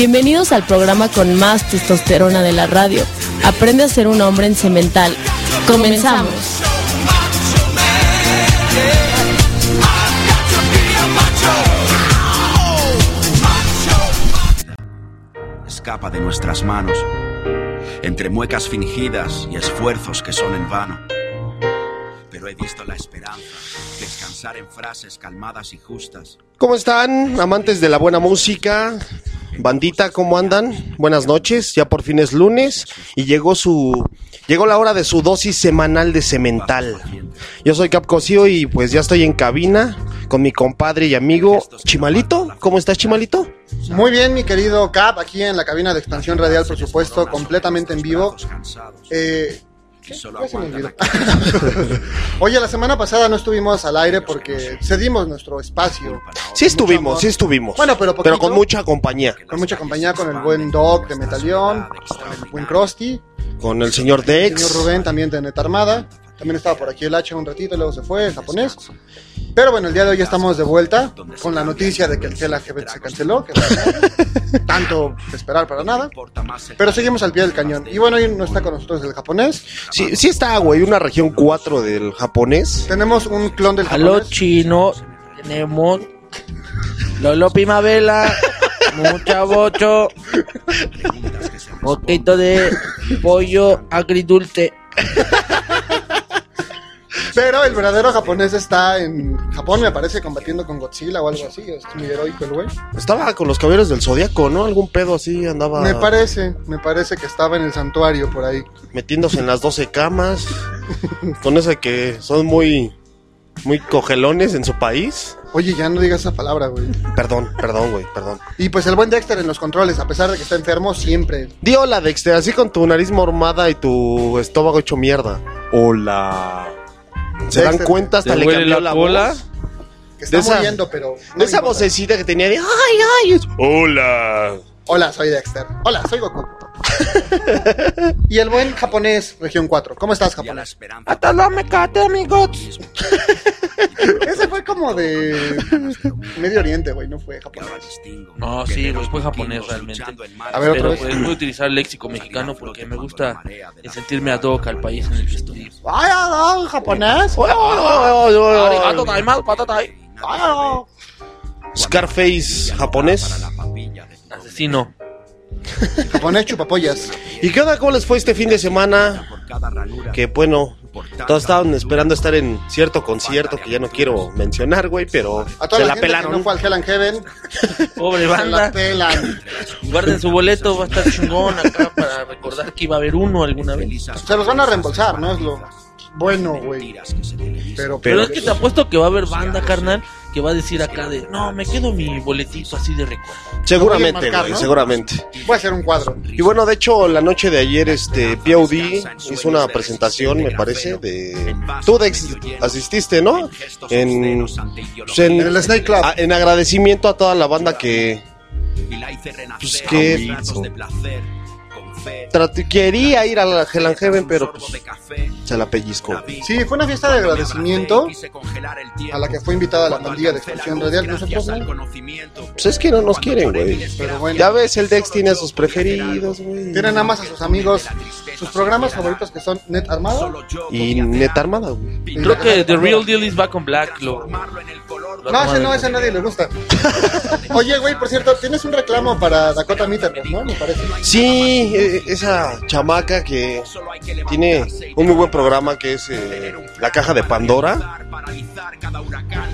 Bienvenidos al programa con más testosterona de la radio. Aprende a ser un hombre en cemental. Comenzamos. Escapa de nuestras manos, entre muecas fingidas y esfuerzos que son en vano. Pero he visto la esperanza, en frases calmadas y justas. ¿Cómo están, amantes de la buena música? Bandita, ¿cómo andan? Buenas noches, ya por fin es lunes y llegó su llegó la hora de su dosis semanal de cemental. Yo soy Cap Cosío y pues ya estoy en cabina con mi compadre y amigo Chimalito. ¿Cómo estás, Chimalito? Muy bien, mi querido Cap, aquí en la cabina de expansión radial, por supuesto, completamente en vivo. Eh, ¿qué? Ya se me olvidó. Oye, la semana pasada no estuvimos al aire porque cedimos nuestro espacio. Sí estuvimos, sí estuvimos. Bueno, pero poquito. con mucha compañía. Con mucha compañía, con el buen Doc de Metalión, con el buen Krusty, Con el señor el Dex. señor Rubén también de Neta Armada. También estaba por aquí el H un ratito, luego se fue, en japonés. Pero bueno, el día de hoy ya estamos de vuelta con la noticia de que el LGBT se canceló, que no tanto esperar para nada. Pero seguimos al pie del cañón. Y bueno, hoy no está con nosotros el japonés. Sí, sí está, güey, una región 4 del japonés. Tenemos un clon del Aló japonés. chino, tenemos Lolo Primavera, mucha bocho, poquito de pollo agridulce. Pero el verdadero japonés está en Japón, me parece, combatiendo con Godzilla o algo así. Es muy heroico el güey. Estaba con los caballeros del Zodíaco, ¿no? Algún pedo así andaba Me parece, me parece que estaba en el santuario por ahí. metiéndose en las 12 camas. con de que son muy muy cogelones en su país. Oye, ya no digas esa palabra, güey. Perdón, perdón, güey, perdón. Y pues el buen Dexter en los controles, a pesar de que está enfermo, siempre. Di hola, Dexter, así con tu nariz mormada y tu estómago hecho mierda. Hola. ¿Se dan Dexter, cuenta hasta ¿te le cambió la la cola? voz? Que está De esa- muriendo, pero. no De esa importa. vocecita que tenía de ay, ay, es, hola. Hola, soy Dexter. Hola, soy Goku. y el buen japonés, región 4. ¿Cómo estás, japonés? esperanza Hasta luego, me cate, amigos. Ese fue como de Medio Oriente, güey, no fue japonés. No, sí, güey, fue japonés realmente. A ver, otra Pero pues voy a utilizar el léxico mexicano porque me gusta sentirme ad hoc al país en el que estoy. ¡Ay, ay, ay, japonés! Scarface japonés. Asesino. Japonés chupapollas. ¿Y qué onda? ¿Cómo les fue este fin de semana? Que bueno, todos estaban esperando estar en cierto concierto que ya no quiero mencionar, güey, pero A toda se la, la gente pelaron. que no fue al Hell and Heaven, Pobre se la banda. pelan. Guarden su boleto, va a estar chingón acá para recordar que iba a haber uno alguna vez. Se los van a reembolsar, ¿no? Es lo bueno, güey. Pero, Pero es que te apuesto que va a haber banda, carnal, que va a decir acá de, no, me quedo mi boletito así de recuerdo. Seguramente, marcar, güey, ¿no? seguramente. Voy a hacer un cuadro. Y bueno, de hecho, la noche de ayer, este, POD hizo una presentación, me parece, de... Tú, Dex, asististe, ¿no? En... pues, en, En el Snake Club. a- en agradecimiento a toda la banda que Pues que- quería ir a la Hell and Heaven, pero pues, se la pellizcó. Sí, fue una fiesta de agradecimiento a la que fue invitada la pandilla de expansión radial. Nosotros no. Pues es que no nos quieren, güey. Pero bueno. Ya ves, el Dex tiene a sus preferidos, güey. Tienen nada más a sus amigos, sus programas favoritos que son Net Armada. Y neta armada, güey. Creo que The Real Deal is Back on Black. Lo, No, ese no, ese a nadie le gusta. Oye, güey, por cierto, tienes un reclamo para Dakota Mitterrand, ¿no? Me parece. Sí, eh, esa chamaca que tiene un muy buen programa que es eh, La Caja de Pandora.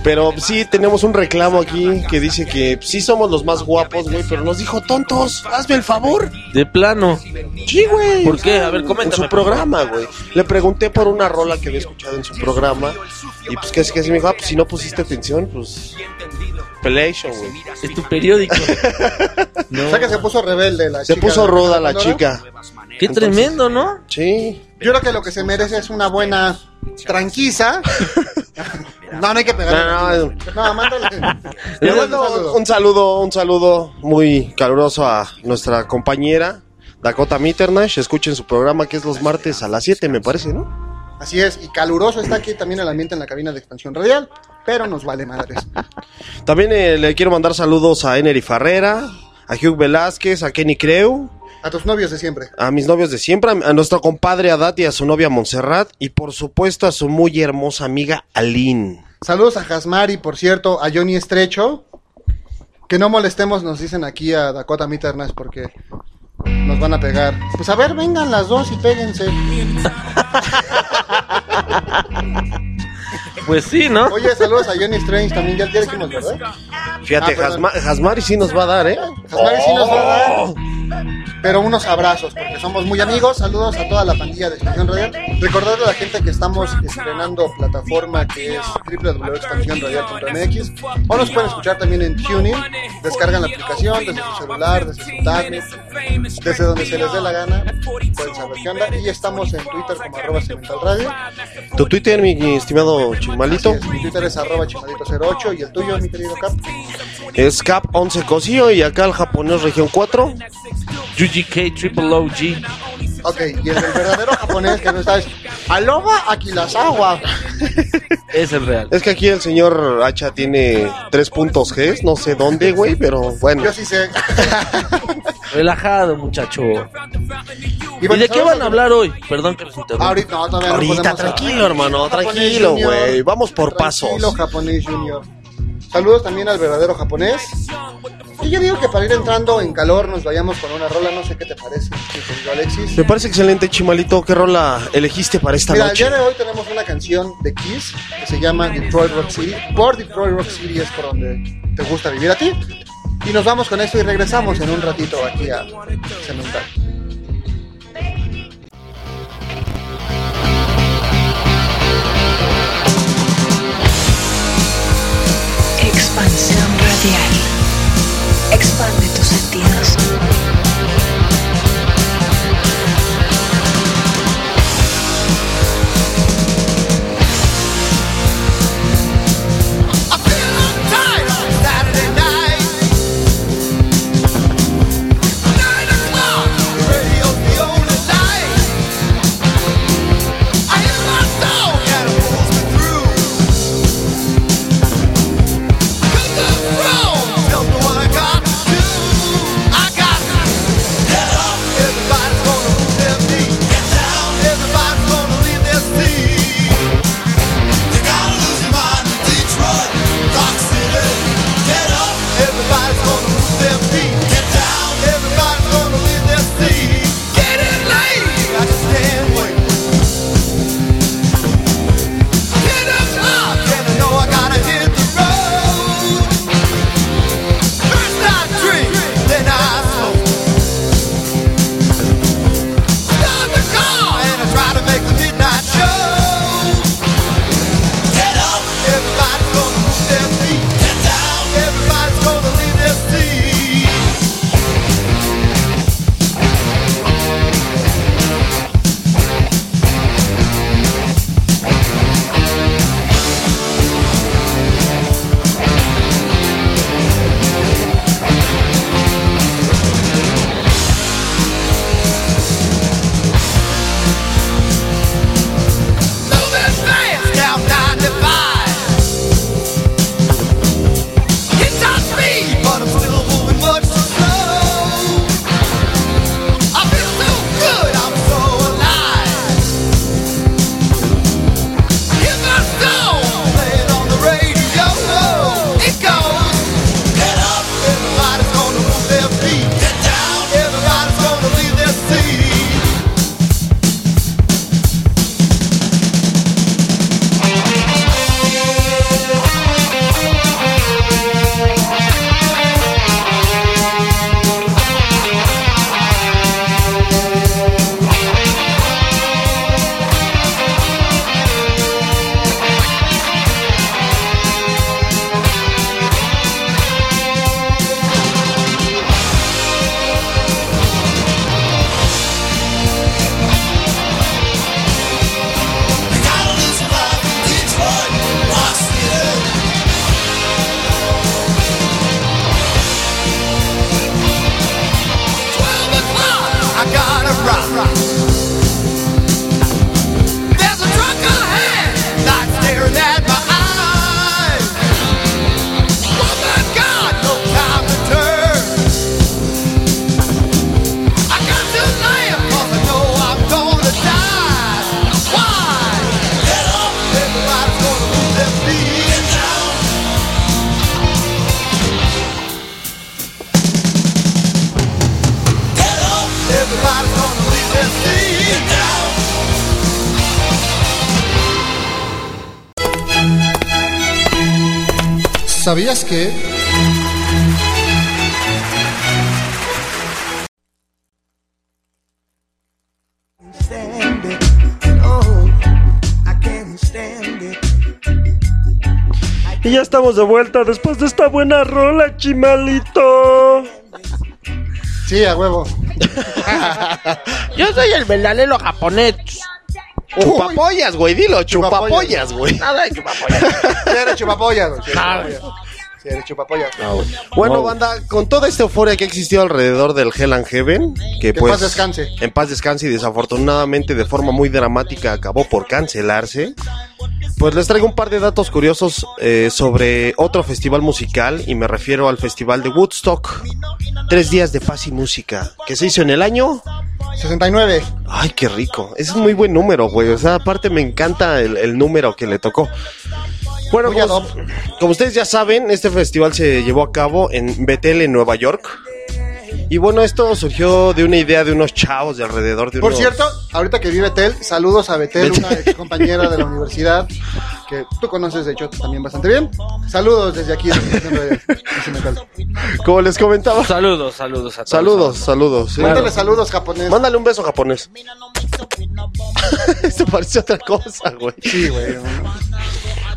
Pero sí, tenemos un reclamo aquí que dice que sí somos los más guapos, güey, pero nos dijo tontos, hazme el favor. de plano. Sí, güey. ¿Por qué? A ver, En coméntame, su por programa, güey. Le pregunté por una rola que había escuchado en su programa. Y pues que así que así me dijo, ah, pues si no pusiste atención, pues. Pelation, güey. Es tu periódico. No. O sea que se puso rebelde la Se chica puso ruda la chica. Qué tremendo, ¿no? Sí. Yo creo que lo que se merece es una buena tranquiza. No, no hay que pegarle. No, no, No, mándale. Le Un mando saludo. un saludo, un saludo muy caluroso a nuestra compañera Dakota Mitternash. Escuchen su programa que es los martes a las 7, me parece, ¿no? Así es, y caluroso está aquí también el ambiente en la cabina de expansión radial, pero nos vale madres. También eh, le quiero mandar saludos a Enery Farrera, a Hugh Velázquez, a Kenny Creu, A tus novios de siempre. a mis novios de siempre, a, nuestro compadre Adat y a su novia Montserrat, y por supuesto a su muy hermosa amiga Aline. Saludos a Jasmari, por cierto, a Johnny Estrecho. Que no molestemos, nos dicen aquí a Dakota Mitternas porque nos van a pegar. Pues a ver, vengan las dos y péguense. Pues sí, ¿no? Oye, saludos a Johnny Strange también, ya, ya dijimos, ¿verdad? Fíjate, Ah, sí nos va a dar, ¿eh? Jasmari sí nos va a dar. Pero unos abrazos, porque somos muy amigos. Saludos a toda la pandilla de Expansión Radial. Recordarle a la gente que estamos estrenando plataforma que es www.expansionradial.mx o nos pueden escuchar también en TuneIn. Descargan la aplicación desde su celular, desde su tablet, desde donde se les dé la gana. Pueden saber qué onda. Y estamos en Twitter como arroba Cemental Radio. Tu Twitter, mi estimado Chimalito, es, mi Twitter es arroba chimadito08 y el tuyo, mi querido Cap. es Cap11 Cosío y acá el japonés región 4. UGK Triple OG. Ok, y el del verdadero japonés que no está es Aloha Akilasawa. Es el real. Es que aquí el señor Hacha tiene tres puntos G, no sé dónde, güey, pero bueno. Yo sí sé. Relajado, muchacho. ¿Y, de qué van a hablar hoy? Perdón que los interrumpa. Ahorita, no, todavía no Ahorita, podemos tranquilo, hablar. hermano, tranquilo, güey. Vamos por Tranquilo, pasos. japonés junior. Saludos también al verdadero japonés. Y yo digo que para ir entrando en calor nos vayamos con una rola, no sé qué te parece, Alexis. Me parece excelente, Chimalito. ¿Qué rola elegiste para esta Mira, el noche? día de hoy tenemos una canción de Kiss que se llama Detroit Rock City. Por Detroit Rock City es por donde te gusta vivir a ti. Y nos vamos con esto y regresamos en un ratito aquí a Cemental. Expansión radial. Expande tus sentidos. ¿Sabías que? Y ya estamos de vuelta después de esta buena rola, chimalito. Sí, a huevo. Yo soy el verdadero japonés. Chupapollas, güey, dilo, chupapollas, güey. Nada de chupapollas. Eres chupapollas, güey. Sí, Ah, chupapollas. Bueno, banda, con toda esta euforia que ha existido alrededor del Hell and Heaven, que, Que pues paz descanse. en paz descanse y desafortunadamente de forma muy dramática acabó por cancelarse, pues les traigo un par de datos curiosos eh, sobre otro festival musical y me refiero al festival de Woodstock, tres días de paz y música, que se hizo en el año 69. Ay, qué rico. Ese es muy buen número, güey. O sea, aparte me encanta el, el número que le tocó. Bueno, ad como, ustedes ya saben, este festival se llevó a cabo en Bethel, en Nueva York. Y bueno, esto surgió de una idea de unos chavos de alrededor de Por unos... cierto, ahorita que vi Betel, saludos a Betel, una ex compañera de la universidad que tú conoces de hecho también bastante bien. Saludos desde aquí. desde. Como les comentaba. Saludos, saludos a todos. Saludos, saludos. sí. Mándale saludos japonés. Mándale un beso japonés. Esto parece otra cosa, güey. Sí, güey.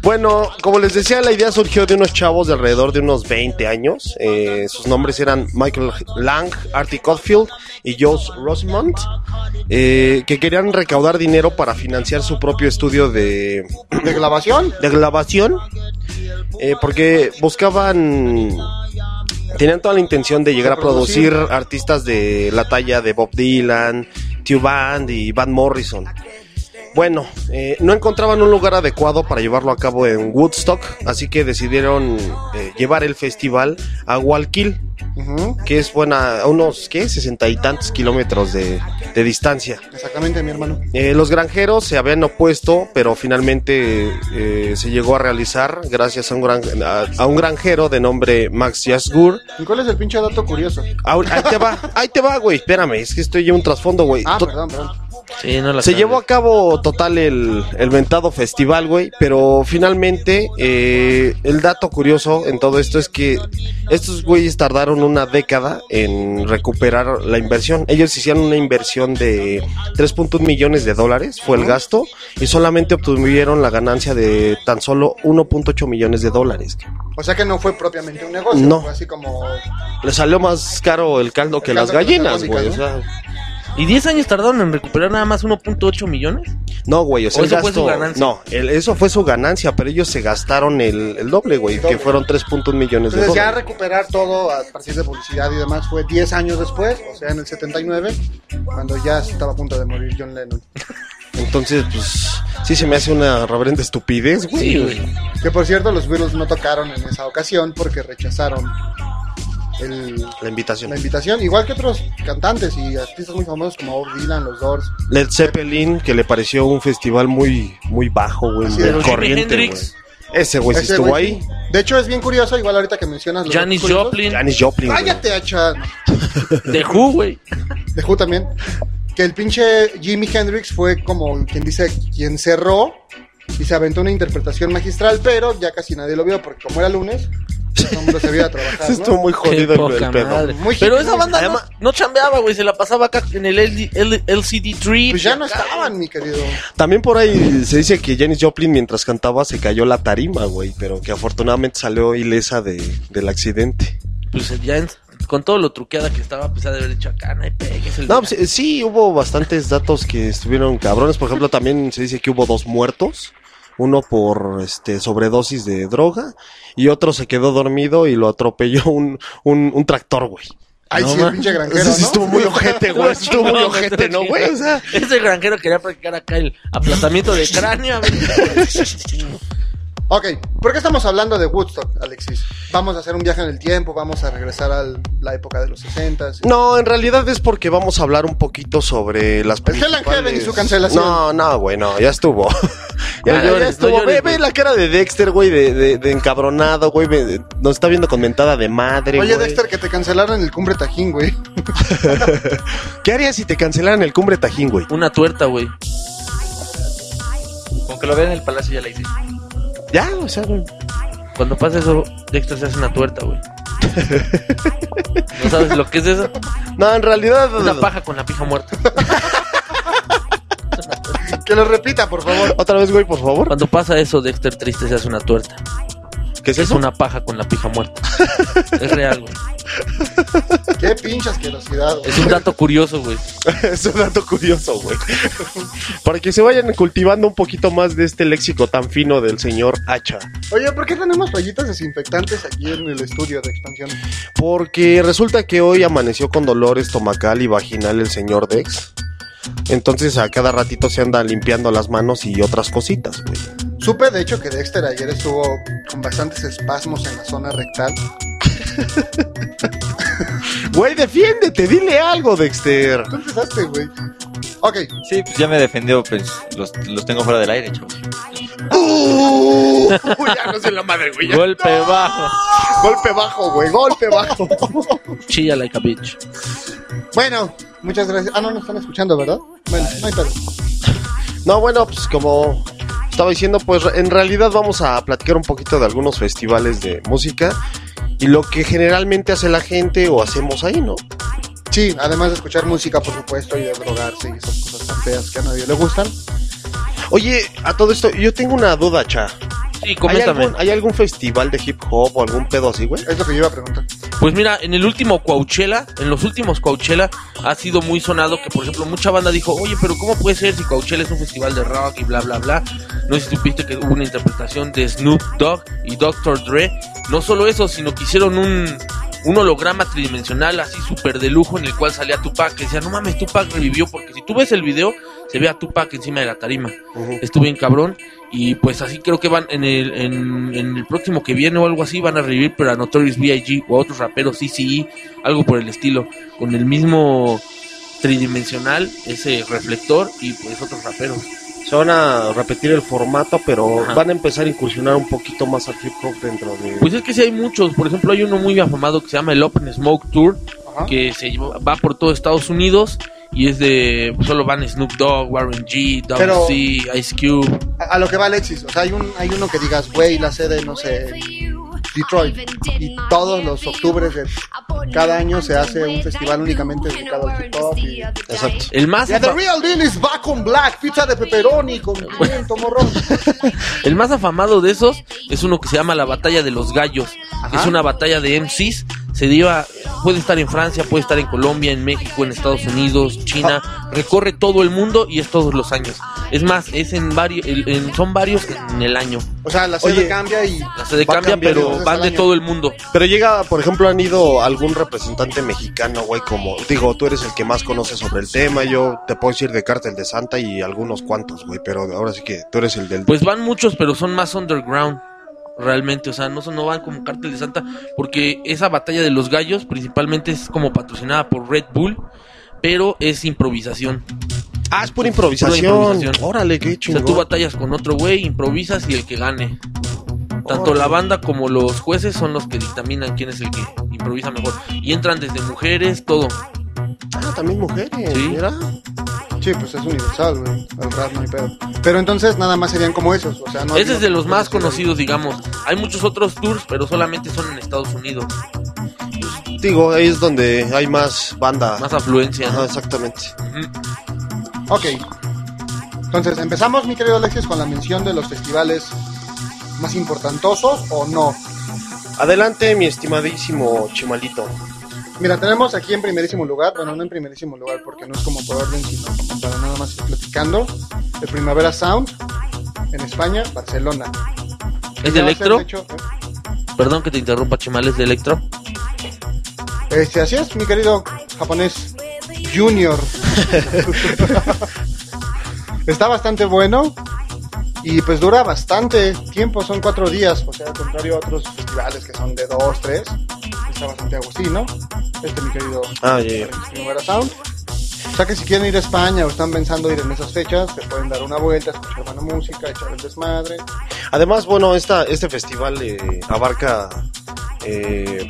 Bueno, como les decía, la idea surgió de unos chavos de alrededor de unos 20 años. Eh, sus nombres eran Michael Lang, Artie Cotfield y Josh Rosemont, eh, que querían recaudar dinero para financiar su propio estudio de, ¿De grabación? de grabación, eh, porque buscaban, tenían toda la intención de llegar a producir artistas de la talla de Bob Dylan, Tube Band y Van Morrison. Bueno, eh, no encontraban un lugar adecuado para llevarlo a cabo en Woodstock, así que decidieron eh, llevar el festival a Guayaquil, Ujú, que es buena, a unos, ¿qué? Sesenta y tantos kilómetros de, de distancia. Exactamente, mi hermano. Eh, los granjeros se habían opuesto, pero finalmente eh, se llegó a realizar gracias a un, gran, a, a un granjero de nombre Max Yasgur. ¿Y cuál es el pinche dato curioso? Ahí te va, ahí te va, güey, espérame, es que estoy en un trasfondo, güey. Ah, perdón, perdón. Sí, no la Se llevó a cabo total el, el mentado festival, güey, pero finalmente eh, el dato curioso en todo esto es que estos güeyes tardaron una década en recuperar la inversión. Ellos hicieron una inversión de 3.1 millones de dólares, fue el gasto, y solamente obtuvieron la ganancia de tan solo 1.8 millones de dólares. O sea que no fue propiamente un negocio. No. Fue así como. Le salió más caro el caldo que El las caldo que las gallinas, güey. O sea, ¿Y 10 años tardaron en recuperar nada más 1.8 millones? No, güey, o sea, ¿O el eso fue gasto- su ganancia? No, el- eso fue su ganancia, pero ellos se gastaron el, el doble, güey, El doble. que fueron 3.1 millones de Entonces ya dólares. recuperar todo a partir de publicidad y demás fue 10 años después, o sea, en el 79, cuando ya estaba a punto de morir John Lennon. Entonces, pues, sí se me hace una reverenda estupidez, güey. Sí, güey. Que por cierto, los Beatles no tocaron en esa ocasión porque rechazaron el- La invitación. la invitación, igual que otros cantantes y artistas muy famosos como Bob Dylan, los Doors. Led Zeppelin, que le pareció un festival muy, muy bajo, güey, muy corriente, güey. Ese güey sí Ese estuvo güey ahí. De hecho, es bien curioso, igual ahorita que mencionas los Janis curiosos. Joplin. Janis Joplin. Cállate, hacha. De Who, güey. De Who también. Que el pinche Jimi Hendrix fue como quien dice, quien cerró y se aventó una interpretación magistral, pero ya casi nadie lo vio porque como era lunes, todo el mundo se vio a trabajar. Sí estuvo ¿no? muy jodido el, pedo. Muy Pero esa banda Además- no, no chambeaba, güey. Se la pasaba acá en el LD L- LCD3. Pues ya no estaban, mi querido. También por ahí se dice que Janis Joplin mientras cantaba se cayó la tarima, güey, pero que afortunadamente salió ilesa de, del accidente. Pues ya en- con todo lo truqueada que estaba, pues ha de haber dicho acá, no hay pegues. El No, pues, sí, hubo bastantes datos que estuvieron cabrones. Por ejemplo, también se dice que hubo dos muertos. Uno por este sobredosis de droga y otro se quedó dormido y lo atropelló un, un, un tractor, güey. Ay, No, sí, el pinche granjero, Ese sí ¿no? estuvo muy ojete, güey. Estuvo muy ojete, ¿no, güey? O sea, Ese granjero quería practicar acá el aplastamiento de cráneo. ver. Ok, ¿por qué estamos hablando de Woodstock, Alexis? Vamos a hacer un viaje en el tiempo, vamos a regresar a la época de los 60 no, en realidad es porque vamos a hablar un poquito sobre las El Hell and Heaven y su cancelación. No, no, güey, no, ya estuvo. ya, No ya- ya llores, estuvo. no llores, ve, ve la cara de Dexter, güey, de, de, de encabronado, güey. ve- Nos está viendo con mentada de madre, Oye, güey. Dexter, que te cancelaron el Cumbre Tajín, güey. ¿Qué harías si te cancelaran el Cumbre Tajín, güey? Una tuerta, güey. Con que lo vean en el palacio ya la hice. Ya, o sea, güey. Cuando pasa eso, Dexter se hace una tuerta, güey. ¿No sabes lo que es eso? No, en realidad. Una paja con la pija muerta. Que lo repita, por favor. Otra vez, güey, por favor. Cuando pasa eso, Dexter triste se hace una tuerta. ¿Qué es Es eso? una paja con la pija muerta. Es real, güey. Qué pinche asquerosidad, güey. Es un dato curioso, güey. es un dato curioso, güey. Para que se vayan cultivando un poquito más de este léxico tan fino del señor Hacha. Oye, ¿por qué tenemos toallitas desinfectantes aquí en el estudio de expansión? Porque resulta que hoy amaneció con dolor estomacal y vaginal el señor Dex. Entonces a cada ratito se anda limpiando las manos y otras cositas, güey. Supe, de hecho, que Dexter ayer estuvo con bastantes espasmos en la zona rectal. Güey, defiéndete, dile algo, Dexter. ¿Tú empezaste, güey? Ok, Sí, pues ya me defendió, pues los, los tengo fuera del aire, chavos. Uh, ya no sé la madre, güey. Golpe bajo. Golpe bajo, güey, golpe bajo. Chilla like a bitch. bueno, muchas gracias. Ah, no, nos están escuchando, ¿verdad? Bueno, no hay pedo. No, bueno, pues como estaba diciendo, pues en realidad vamos a platicar un poquito de algunos festivales de música y lo que generalmente hace la gente o hacemos ahí, ¿no? Sí, además de escuchar música, por supuesto, y de drogarse y esas cosas tan feas que a nadie le gustan. Oye, a todo esto, yo tengo una duda, cha. Sí, ¿Hay coméntame. algún, ¿Hay algún festival de hip hop o algún pedo así, güey? Es lo que yo iba a preguntar. Pues mira, en el último Coachella, en los últimos Coachella, ha sido muy sonado que, por ejemplo, mucha banda dijo, oye, pero ¿cómo puede ser si Coachella es un festival de rock y bla, bla, bla? No sé si supiste que hubo una interpretación de Snoop Dogg y Dr. Dre. No solo eso, sino que hicieron un, un holograma tridimensional así súper de lujo en el cual salía Tupac. Que decía, no mames, Tupac revivió, porque si tú ves el video, se ve a Tupac encima de la tarima. Estuvo bien cabrón. Y pues así creo que van en el, en, en el próximo que viene o algo así, van a revivir, pero a Notorious B.I.G. o a otros raperos, CCE, algo por el estilo, con el mismo tridimensional, ese reflector y pues otros raperos. Se van a repetir el formato, pero Ajá. van a empezar a incursionar un poquito más al hip hop dentro de... Pues es que sí hay muchos, por ejemplo hay uno muy afamado que se llama el Open Smoke Tour, Ajá. que se va por todo Estados Unidos y es de, solo van Snoop Dogg, Warren G, Double Pero- C, Ice Cube. A, lo que va Alexis, o sea, hay, un, hay uno que digas, güey, la sede, no sé, Detroit. Y todos los octubres de cada año se hace un festival únicamente dedicado al hip hop. Y... Exacto. El más, Yeah, the real deal is back on black, pizza de pepperoni con pimiento morrón. el más afamado de esos es uno que se llama la Batalla de los Gallos. Ajá. Es una batalla de MCs. Se lleva, puede estar en Francia, puede estar en Colombia, en México, en Estados Unidos, China. Recorre todo el mundo y es todos los años. Es más, es en varios, son varios en el año. O sea, la sede Oye, cambia y La sede cambia, pero van de todo el mundo. Pero llega, por ejemplo, han ido algún representante mexicano, güey, como, digo, tú eres el que más conoce sobre el tema, yo te puedo decir de Cártel de Santa y algunos cuantos, güey, pero ahora sí que tú eres el del... Pues van muchos, pero son más underground. Realmente, o sea, no, son- no van como Cártel de Santa, porque esa batalla de los gallos principalmente es como patrocinada por Red Bull, pero es improvisación. ah, es pura improvisación. Pura improvisación. Órale, qué O sea, chingón. tú batallas con otro güey, improvisas y el que gane. Tanto la banda como los jueces son los que dictaminan quién es el que improvisa mejor. Y entran desde mujeres, todo. Ah, también mujeres, Sí. mira. Sí, pues es universal, güey. El rap no hay pedo. Pero entonces nada más serían como esos. O sea, no Ese es de los más conocidos. digamos. Hay muchos otros tours, pero solamente son en Estados Unidos. Digo, ahí es donde hay más banda. Más afluencia. Ajá, ¿no? exactamente. Ujú. Ok. Entonces, empezamos, mi querido Alexis, con la mención de los festivales más importantosos o no. Adelante, mi estimadísimo Chimalito. Mira, tenemos aquí en primerísimo lugar, bueno, no en primerísimo lugar porque no es como por orden, sino como para nada más ir platicando. El Primavera Sound en España, Barcelona. ¿Es de ser, Electro? de hecho, ¿eh? Perdón que te interrumpa, Chimal, ¿es de Electro? Este, así es, mi querido japonés Junior. Está bastante bueno y pues dura bastante tiempo, son cuatro días, o sea, al contrario a otros festivales que son de dos, tres. Está bastante agustino. Este, mi querido Ah, Sound. O sea que si quieren ir a España o están pensando ir en esas fechas, se pueden dar una vuelta, escuchar buena música, echar el desmadre. Además, bueno, esta, este festival eh, abarca eh,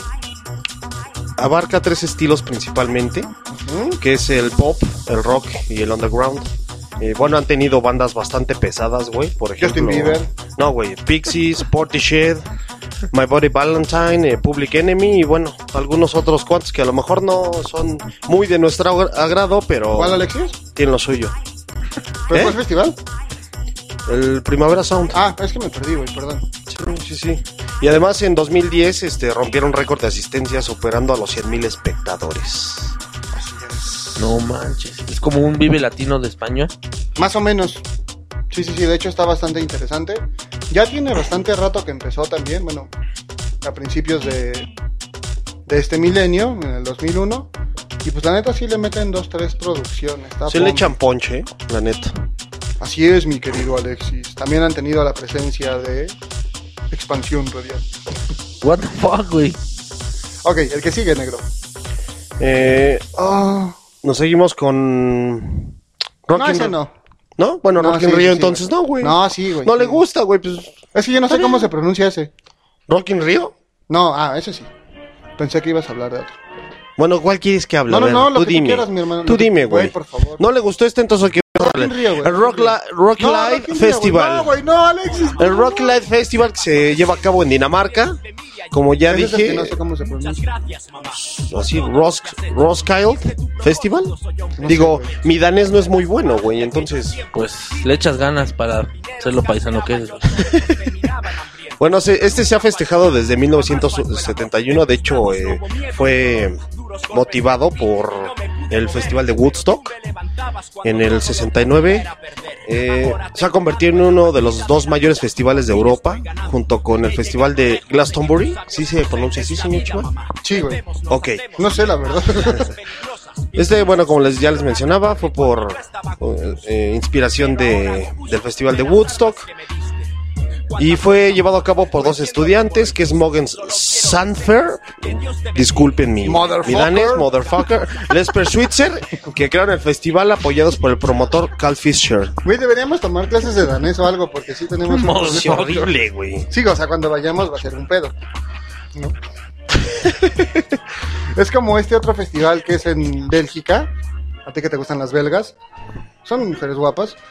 abarca tres estilos principalmente, que es el pop, el rock y el underground. Eh, bueno, han tenido bandas bastante pesadas, güey. Por ejemplo, Justin Bieber. No, güey, Pixies, Portishead, My Body Valentine, eh, Public Enemy y bueno, algunos otros cuantos que a lo mejor no son muy de nuestro agra- agrado, pero ¿Cuál, Alexis? tienen lo suyo. ¿Pero ¿Eh? cuál festival? El Primavera Sound. Ah, es que me perdí, güey, perdón. Sí, sí, sí. Y además en 2010 este, rompieron récord de asistencia superando a los 100.000 espectadores. No manches. Es como un Vive Latino de España. Más o menos. Sí, sí, sí, de hecho está bastante interesante. Ya tiene bastante rato que empezó también, bueno, a principios de, de este milenio, en el 2001. Y pues la neta sí le meten dos, tres producciones. está Se le echan ponche, la neta. Así es, mi querido Alexis. También han tenido la presencia de Expansión Radial. What the fuck, güey. Ok, el que sigue, negro. Eh, Ah, nos seguimos con... Rock no, ese no. ¿No? Bueno, No, Rock sí, in sí, Rio sí, entonces güey. no, güey. No, sí, güey. No le gusta, güey. Pues, Es que yo no sé cómo se pronuncia ese. ¿Rock in Rio? No, ah, ese sí. Pensé que ibas a hablar de otro. Bueno, ¿cuál quieres que hable? No, no, no, lo tú que tú quieras, mi hermano, Tú que- dime, güey, por favor. ¿No le gustó este entonces qué Rock in Rio, güey. El Rock, La- Rock No, Live Rock in Rio, Festival. güey. No, güey, no, Alexis. El Rock Live Festival que se lleva a cabo en Dinamarca. Como ya es dije, que no sé cómo se pronuncia. así, Ros Roskilde Festival. Digo, mi danés no es muy bueno, güey, entonces... Pues le echas ganas para ser lo paisano que güey. Bueno, este se ha festejado desde 1971, de hecho eh, fue motivado por el Festival de Woodstock en el 69. Eh, se ha convertido en uno de los dos mayores festivales de Europa, junto con el Festival de Glastonbury. ¿Sí se pronuncia así, señor Chihuahua? Sí, güey. Ok. No sé, la verdad. Este, bueno, como les, ya les mencionaba, fue por eh, inspiración de, del Festival de Woodstock. Y fue llevado a cabo por dos estudiantes, que es Morgan Sandfer, disculpen mi, mi Motherfucker. danés, motherfucker, Lesper Switzer, que crearon el festival apoyados por el promotor Carl Fischer. Güey, deberíamos tomar clases de danés o algo, porque sí tenemos un horrible, güey. Sí, o sea, cuando vayamos va a ser un pedo. ¿no? es como este otro festival que es en Bélgica. A ti que te gustan las belgas. Son mujeres guapas.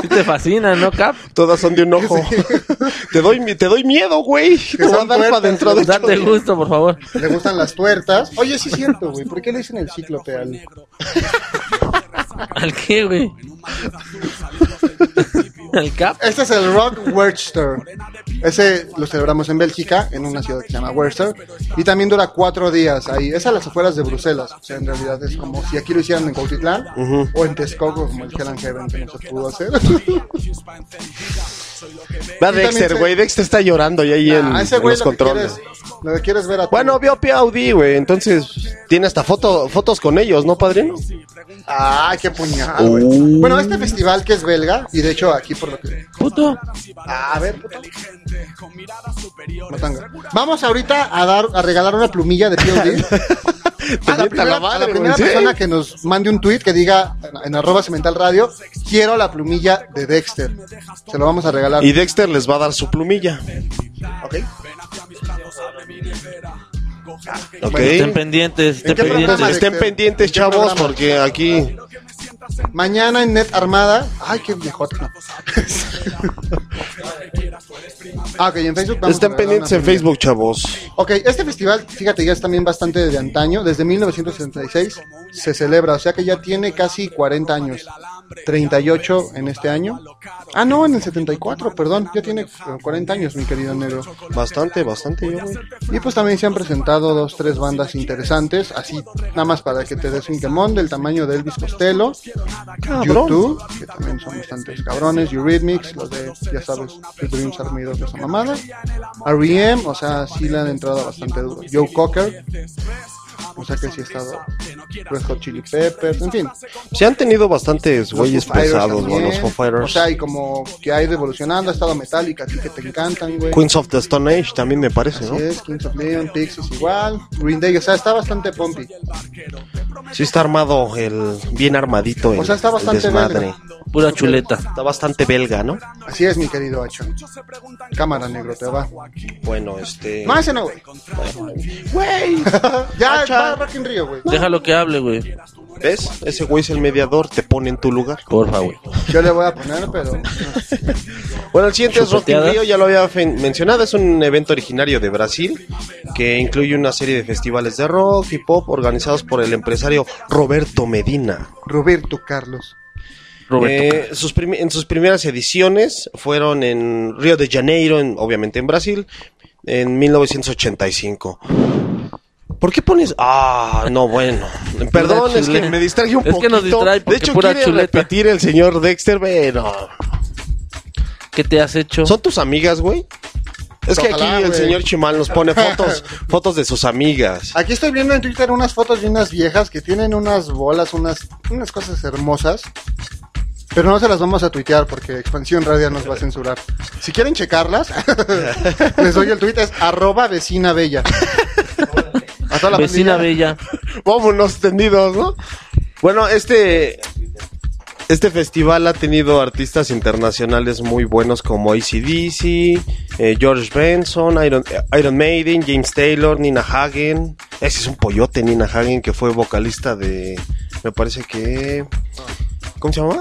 Sí te fascina, ¿no, Cap? Todas son de un ojo. te, doy, te doy miedo, güey. Te voy a dar para dentro de Date gusto, por favor. Le gustan las tuertas. Oye, sí es cierto, güey. ¿Por qué le dicen el cíclope al...? ¿Al qué, güey? ¿Al Cap? Este es el Rock Werchter. Ese lo celebramos en Bélgica, en una ciudad que se llama Werchter. Y también dura cuatro días ahí. Es a las afueras de Bruselas. O sea, en realidad es como si aquí lo hicieran en Cuautitlán o en Texcoco, como el Hell and Heaven, que no se pudo hacer. Va Dexter, también se- güey. Dexter está llorando y ahí en, Ah, ese en güey los lo que, controles. quieres, lo que quieres ver a Bueno, vio P.A.U.D., güey, entonces tiene hasta foto, fotos con ellos, ¿no, padrino? Ay, qué puñal, güey. Uh. Bueno, este festival que es belga, y de hecho aquí por lo que... Puto. Ah, a ver, puto. Matanga. Vamos ahorita a dar, a regalar una plumilla de POD. A la primera, la madre, a la primera güey, ¿sí? persona que nos mande un tweet que diga en, en arroba cemental radio, quiero la plumilla de Dexter. Se lo vamos a regalar. Y Dexter les va a dar su plumilla. ¿Ok? Ok. Estén pendientes, estén pendientes. Estén pendientes, ¿En qué chavos, porque aquí Mañana en Net Armada. Ay, qué viejota. ah, ok, en Facebook vamos regalar pendientes en. Facebook, chavos. Ok, este festival, fíjate, ya es también bastante de antaño. Desde 1966 se celebra, o sea que ya tiene casi 40 años. 38 en este año. Ah, no, en el 74, perdón. Ya tiene eh, 40 años, mi querido negro. Bastante, bastante, yo, güey. Y pues también se han presentado dos, tres bandas interesantes. Así, nada más para que te des un quemón del tamaño de Elvis Costello. YouTube, que también son bastantes cabrones. Eurythmics, los de, ya sabes, The Dreams Are Made of esa mamada. R.E.M., o sea, sí le han entrado bastante duro. Joe Cocker. O sea que sí ha estado Red Hot Chili Peppers, en fin. Se han tenido bastantes güeyes pesados, güey, los. Foo Fighters. O sea, y como que ha ido evolucionando, ha estado Metallica, a ti que te encantan, güey. Queens of the Stone Age también me parece, Así ¿no? es, Kings of Leon, Pixies igual, Green Day, o sea, está bastante pompi. Sí está armado, el bien armadito el, O sea, está bastante desmadre. belga. Pura chuleta. Está bastante belga, ¿no? Así es, mi querido Hacho. Cámara negro, te va. Bueno, este... No, güey. Güey. ya, Va Rock in Rio, güey. Déjalo que hable, güey. ¿Ves? Ese güey es el mediador, te pone en tu lugar. Porfa, güey. Yo le voy a poner, pero. Bueno, el siguiente es Rock in. Rio, ya lo había mencionado, es un evento originario de Brasil que incluye una serie de festivales de rock y pop organizados por el empresario Roberto Medina. Roberto Carlos. Roberto. Eh, sus en sus primeras ediciones fueron en Río de Janeiro, en- obviamente en Brasil, en 1985. ¿Por qué pones? Ah, no, bueno. Perdón, es que me distraje un Es poquito. que nos distrae de hecho, pura quiere chuleta. repetir el señor Dexter, pero... ¿Qué te has hecho? ¿Son tus amigas, güey? Es que Ojalá, aquí el güey. señor Chimal nos pone fotos, fotos de sus amigas. Aquí estoy viendo en Twitter unas fotos de unas viejas que tienen unas bolas, unas, unas cosas hermosas. Pero no se las vamos a tuitear porque Expansión Radio nos va a censurar. Si quieren checarlas, les doy el tweet, es arroba vecina bella. A toda la Vecina pandilla. bella. Vámonos tendidos, ¿no? Bueno, este este festival ha tenido artistas internacionales muy buenos como ACDC, eh, George Benson, Iron, eh, Iron Maiden, James Taylor, Nina Hagen. Ese es un pollote, Nina Hagen, que fue vocalista de, me parece que... ¿Cómo se llama?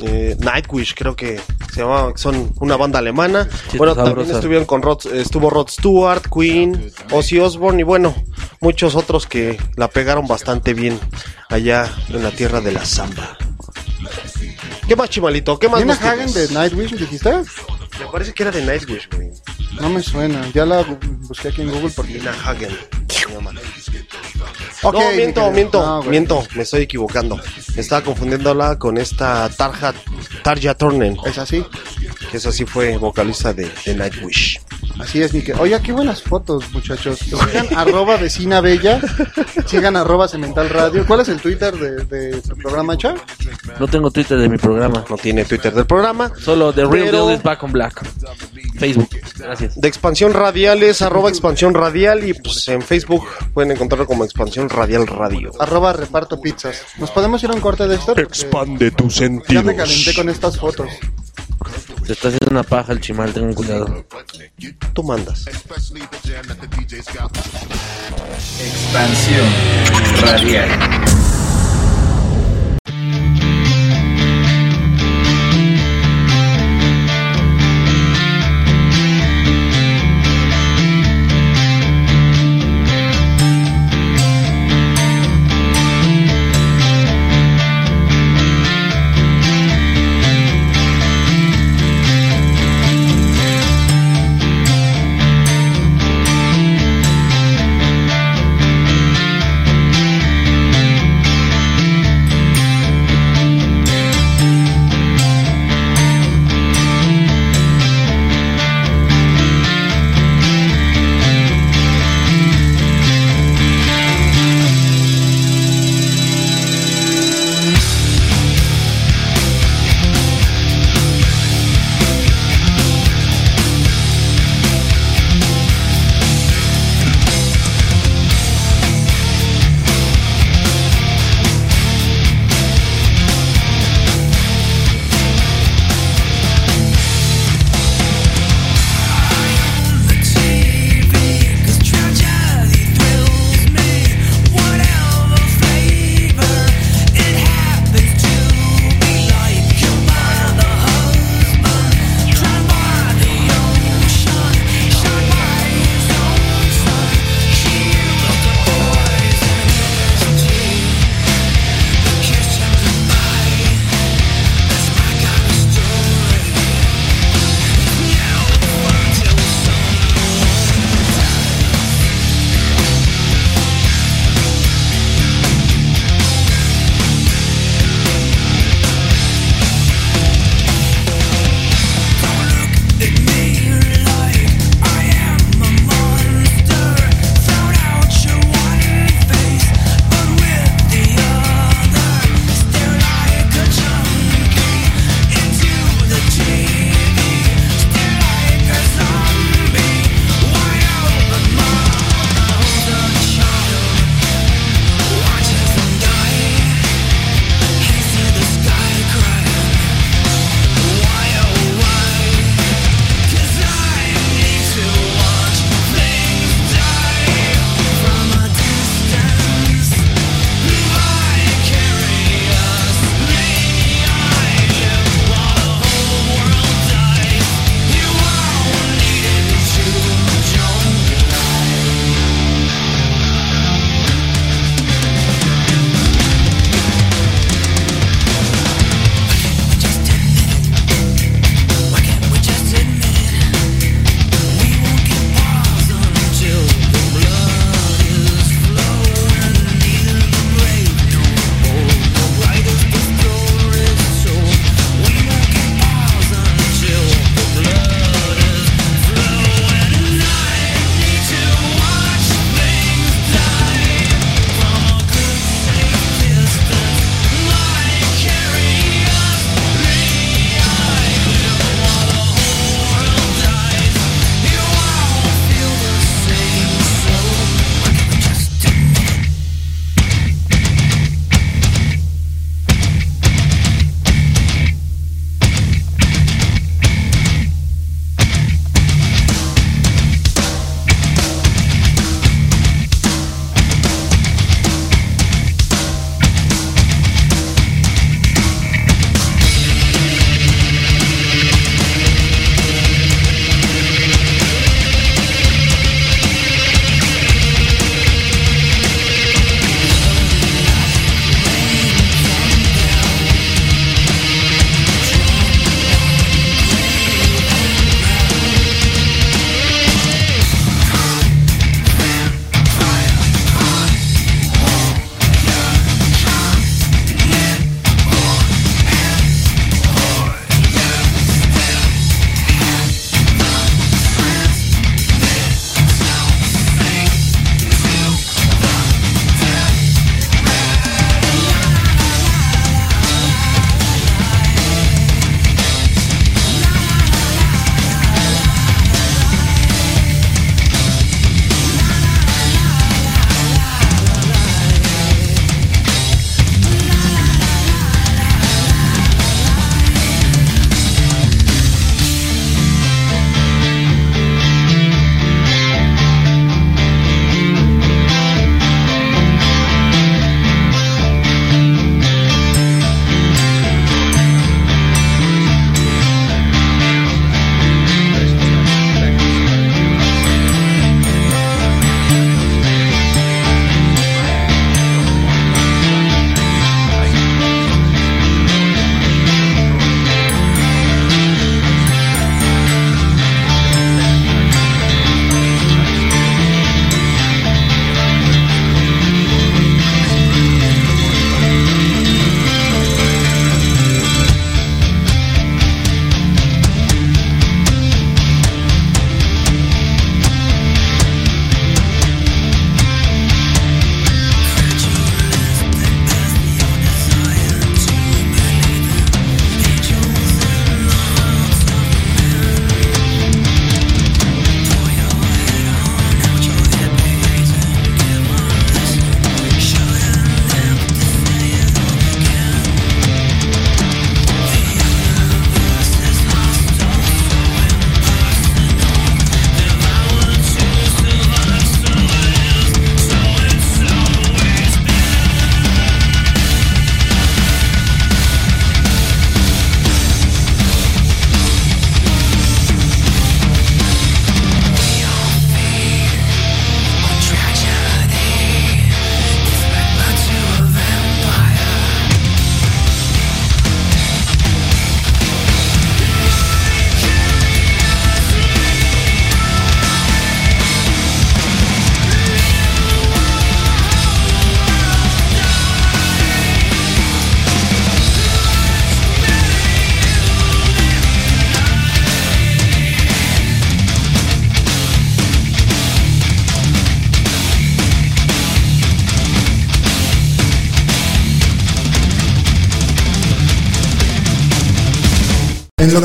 Eh, Nightwish, creo que se llama, son una banda alemana. Bueno, también estuvieron con Rod, estuvo Rod Stewart, Queen, Ozzy Osbourne y bueno, muchos otros que la pegaron bastante bien allá en la tierra de la samba. ¿Qué más, Chimalito? ¿Qué más Nina Hagen de Nightwish, dijiste? Me parece que era de Nightwish, güey. No me suena. Ya la bu- busqué aquí en Google porque. Nina Hagen. Se llama. Ok, no, mi miento, miento, No, güey. miento. Me estoy equivocando. Estaba confundiéndola con esta Tarja, Tarja Turner, Es así. que esa sí fue vocalista de, de Nightwish. Así es, mi que. Oye, qué buenas fotos, muchachos. Sigan arroba vecina bella. Sigan arroba cemental radio. ¿Cuál es el Twitter de, de tu programa, Cha? No tengo Twitter de mi programa. No tiene Twitter del programa. Solo The Real Pero- Deal is Back on Black. Facebook. Gracias. De expansión radial es arroba expansión radial y pues en Facebook pueden encontrarlo como expansión radial radio. Arroba reparto pizzas. ¿Nos podemos ir a un corte de esto? Porque Expande tus Ya me calenté con estas fotos. Se está haciendo una paja el chimal, tengan cuidado. Tú mandas. Expansión radial.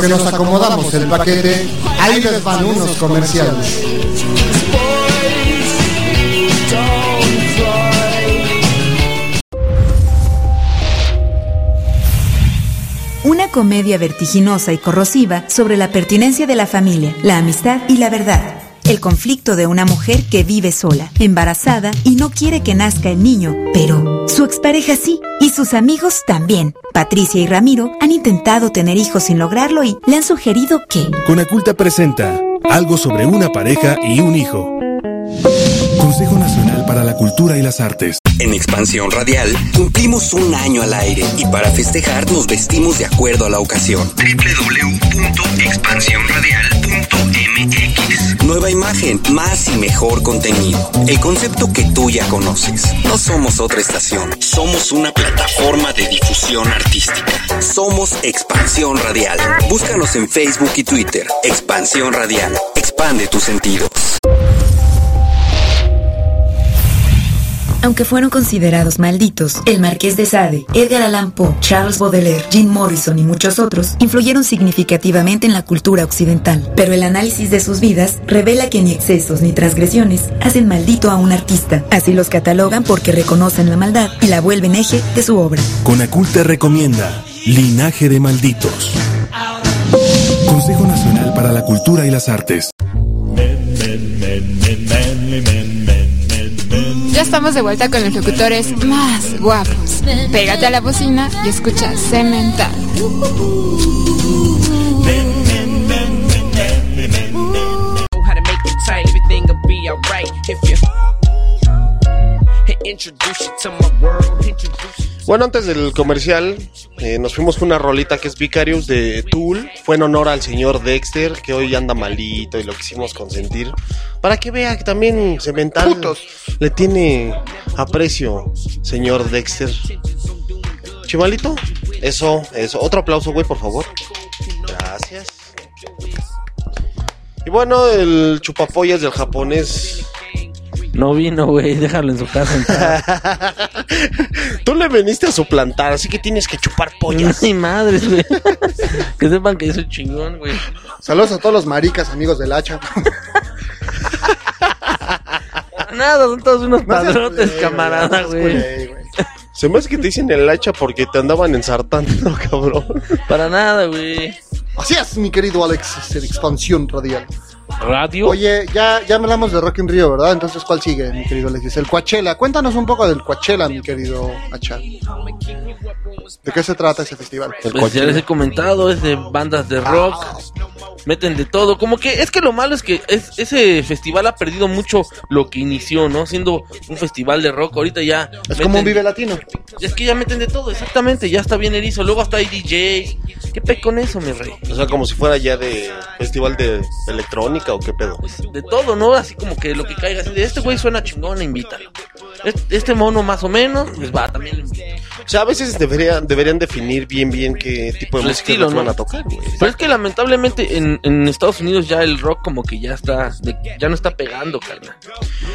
Nos acomodamos el paquete, ahí les van unos comerciales. Una comedia vertiginosa y corrosiva sobre la pertinencia de la familia, la amistad y la verdad. El conflicto de una mujer que vive sola, embarazada y no quiere que nazca el niño, pero su expareja sí y sus amigos también. Patricia y Ramiro han intentado tener hijos sin lograrlo y le han sugerido que... Conaculta presenta algo sobre una pareja y un hijo. Consejo Nacional para la Cultura y las Artes. En Expansión Radial cumplimos un año al aire y para festejar nos vestimos de acuerdo a la ocasión. www.expansionradial.mx Nueva imagen, más y mejor contenido. El concepto que tú ya conoces. No somos otra estación, somos una plataforma de difusión artística. Somos Expansión Radial. Búscanos en Facebook y Twitter. Expansión Radial. Expande tus sentidos. Aunque fueron considerados malditos, el Marqués de Sade, Edgar Allan Poe, Charles Baudelaire, Jim Morrison y muchos otros influyeron significativamente en la cultura occidental. Pero el análisis de sus vidas revela que ni excesos ni transgresiones hacen maldito a un artista. Así los catalogan porque reconocen la maldad y la vuelven eje de su obra. Conaculta recomienda Linaje de Malditos. Consejo Nacional para la Cultura y las Artes. Ya estamos de vuelta con los locutores más guapos. Pégate a la bocina y escucha Cemental. introduce you to my world, Bueno, antes del comercial, eh, nos fuimos con una rolita que es Vicarious de Tool. Fue en honor al señor Dexter, que hoy anda malito y lo quisimos consentir. Para que vea que también Cemental le tiene aprecio, señor Dexter. Chimalito, eso, eso. Otro aplauso, güey, por favor. Gracias. Y bueno, el chupapollas del japonés. No vino, güey, déjalo en su casa. Tú le veniste a suplantar, así que tienes que chupar pollas. Ni madres, güey. que sepan que yo soy chingón, güey. Saludos a todos los maricas, amigos del hacha. Nada, son todos unos No seas padrotes, culé, camarada, güey. Se me hace que te dicen el hacha porque te andaban ensartando, cabrón. Para nada, güey. Así es, mi querido Alex, en expansión radial. Radio. Oye, ya, ya hablamos de Rock in Rio, ¿verdad? Entonces, ¿cuál sigue, mi querido Alexis? El Coachella. Cuéntanos un poco del Coachella, mi querido Hacha. ¿De qué se trata ese festival? Pues ya les he comentado, es de bandas de rock, meten de todo. Como que es que lo malo es que es- ese festival ha perdido mucho lo que inició, ¿no? Siendo un festival de rock, ahorita ya. Es como un Vive Latino. Es que ya meten de todo, exactamente, ya está bien erizo. Luego hasta hay DJs. ¿Qué pe con eso, mi rey? O sea, como si fuera ya de festival de electrónica o qué pedo. De todo, ¿no? Así como que lo que caiga, así de este güey suena chingón, invítalo. Este, este mono más o menos, pues va, también. O sea, a veces deberían, deberían definir bien bien qué tipo de música estilo, van a tocar, güey. Pero es que lamentablemente en, en Estados Unidos ya el rock como que ya está, de- ya no está pegando, carnal.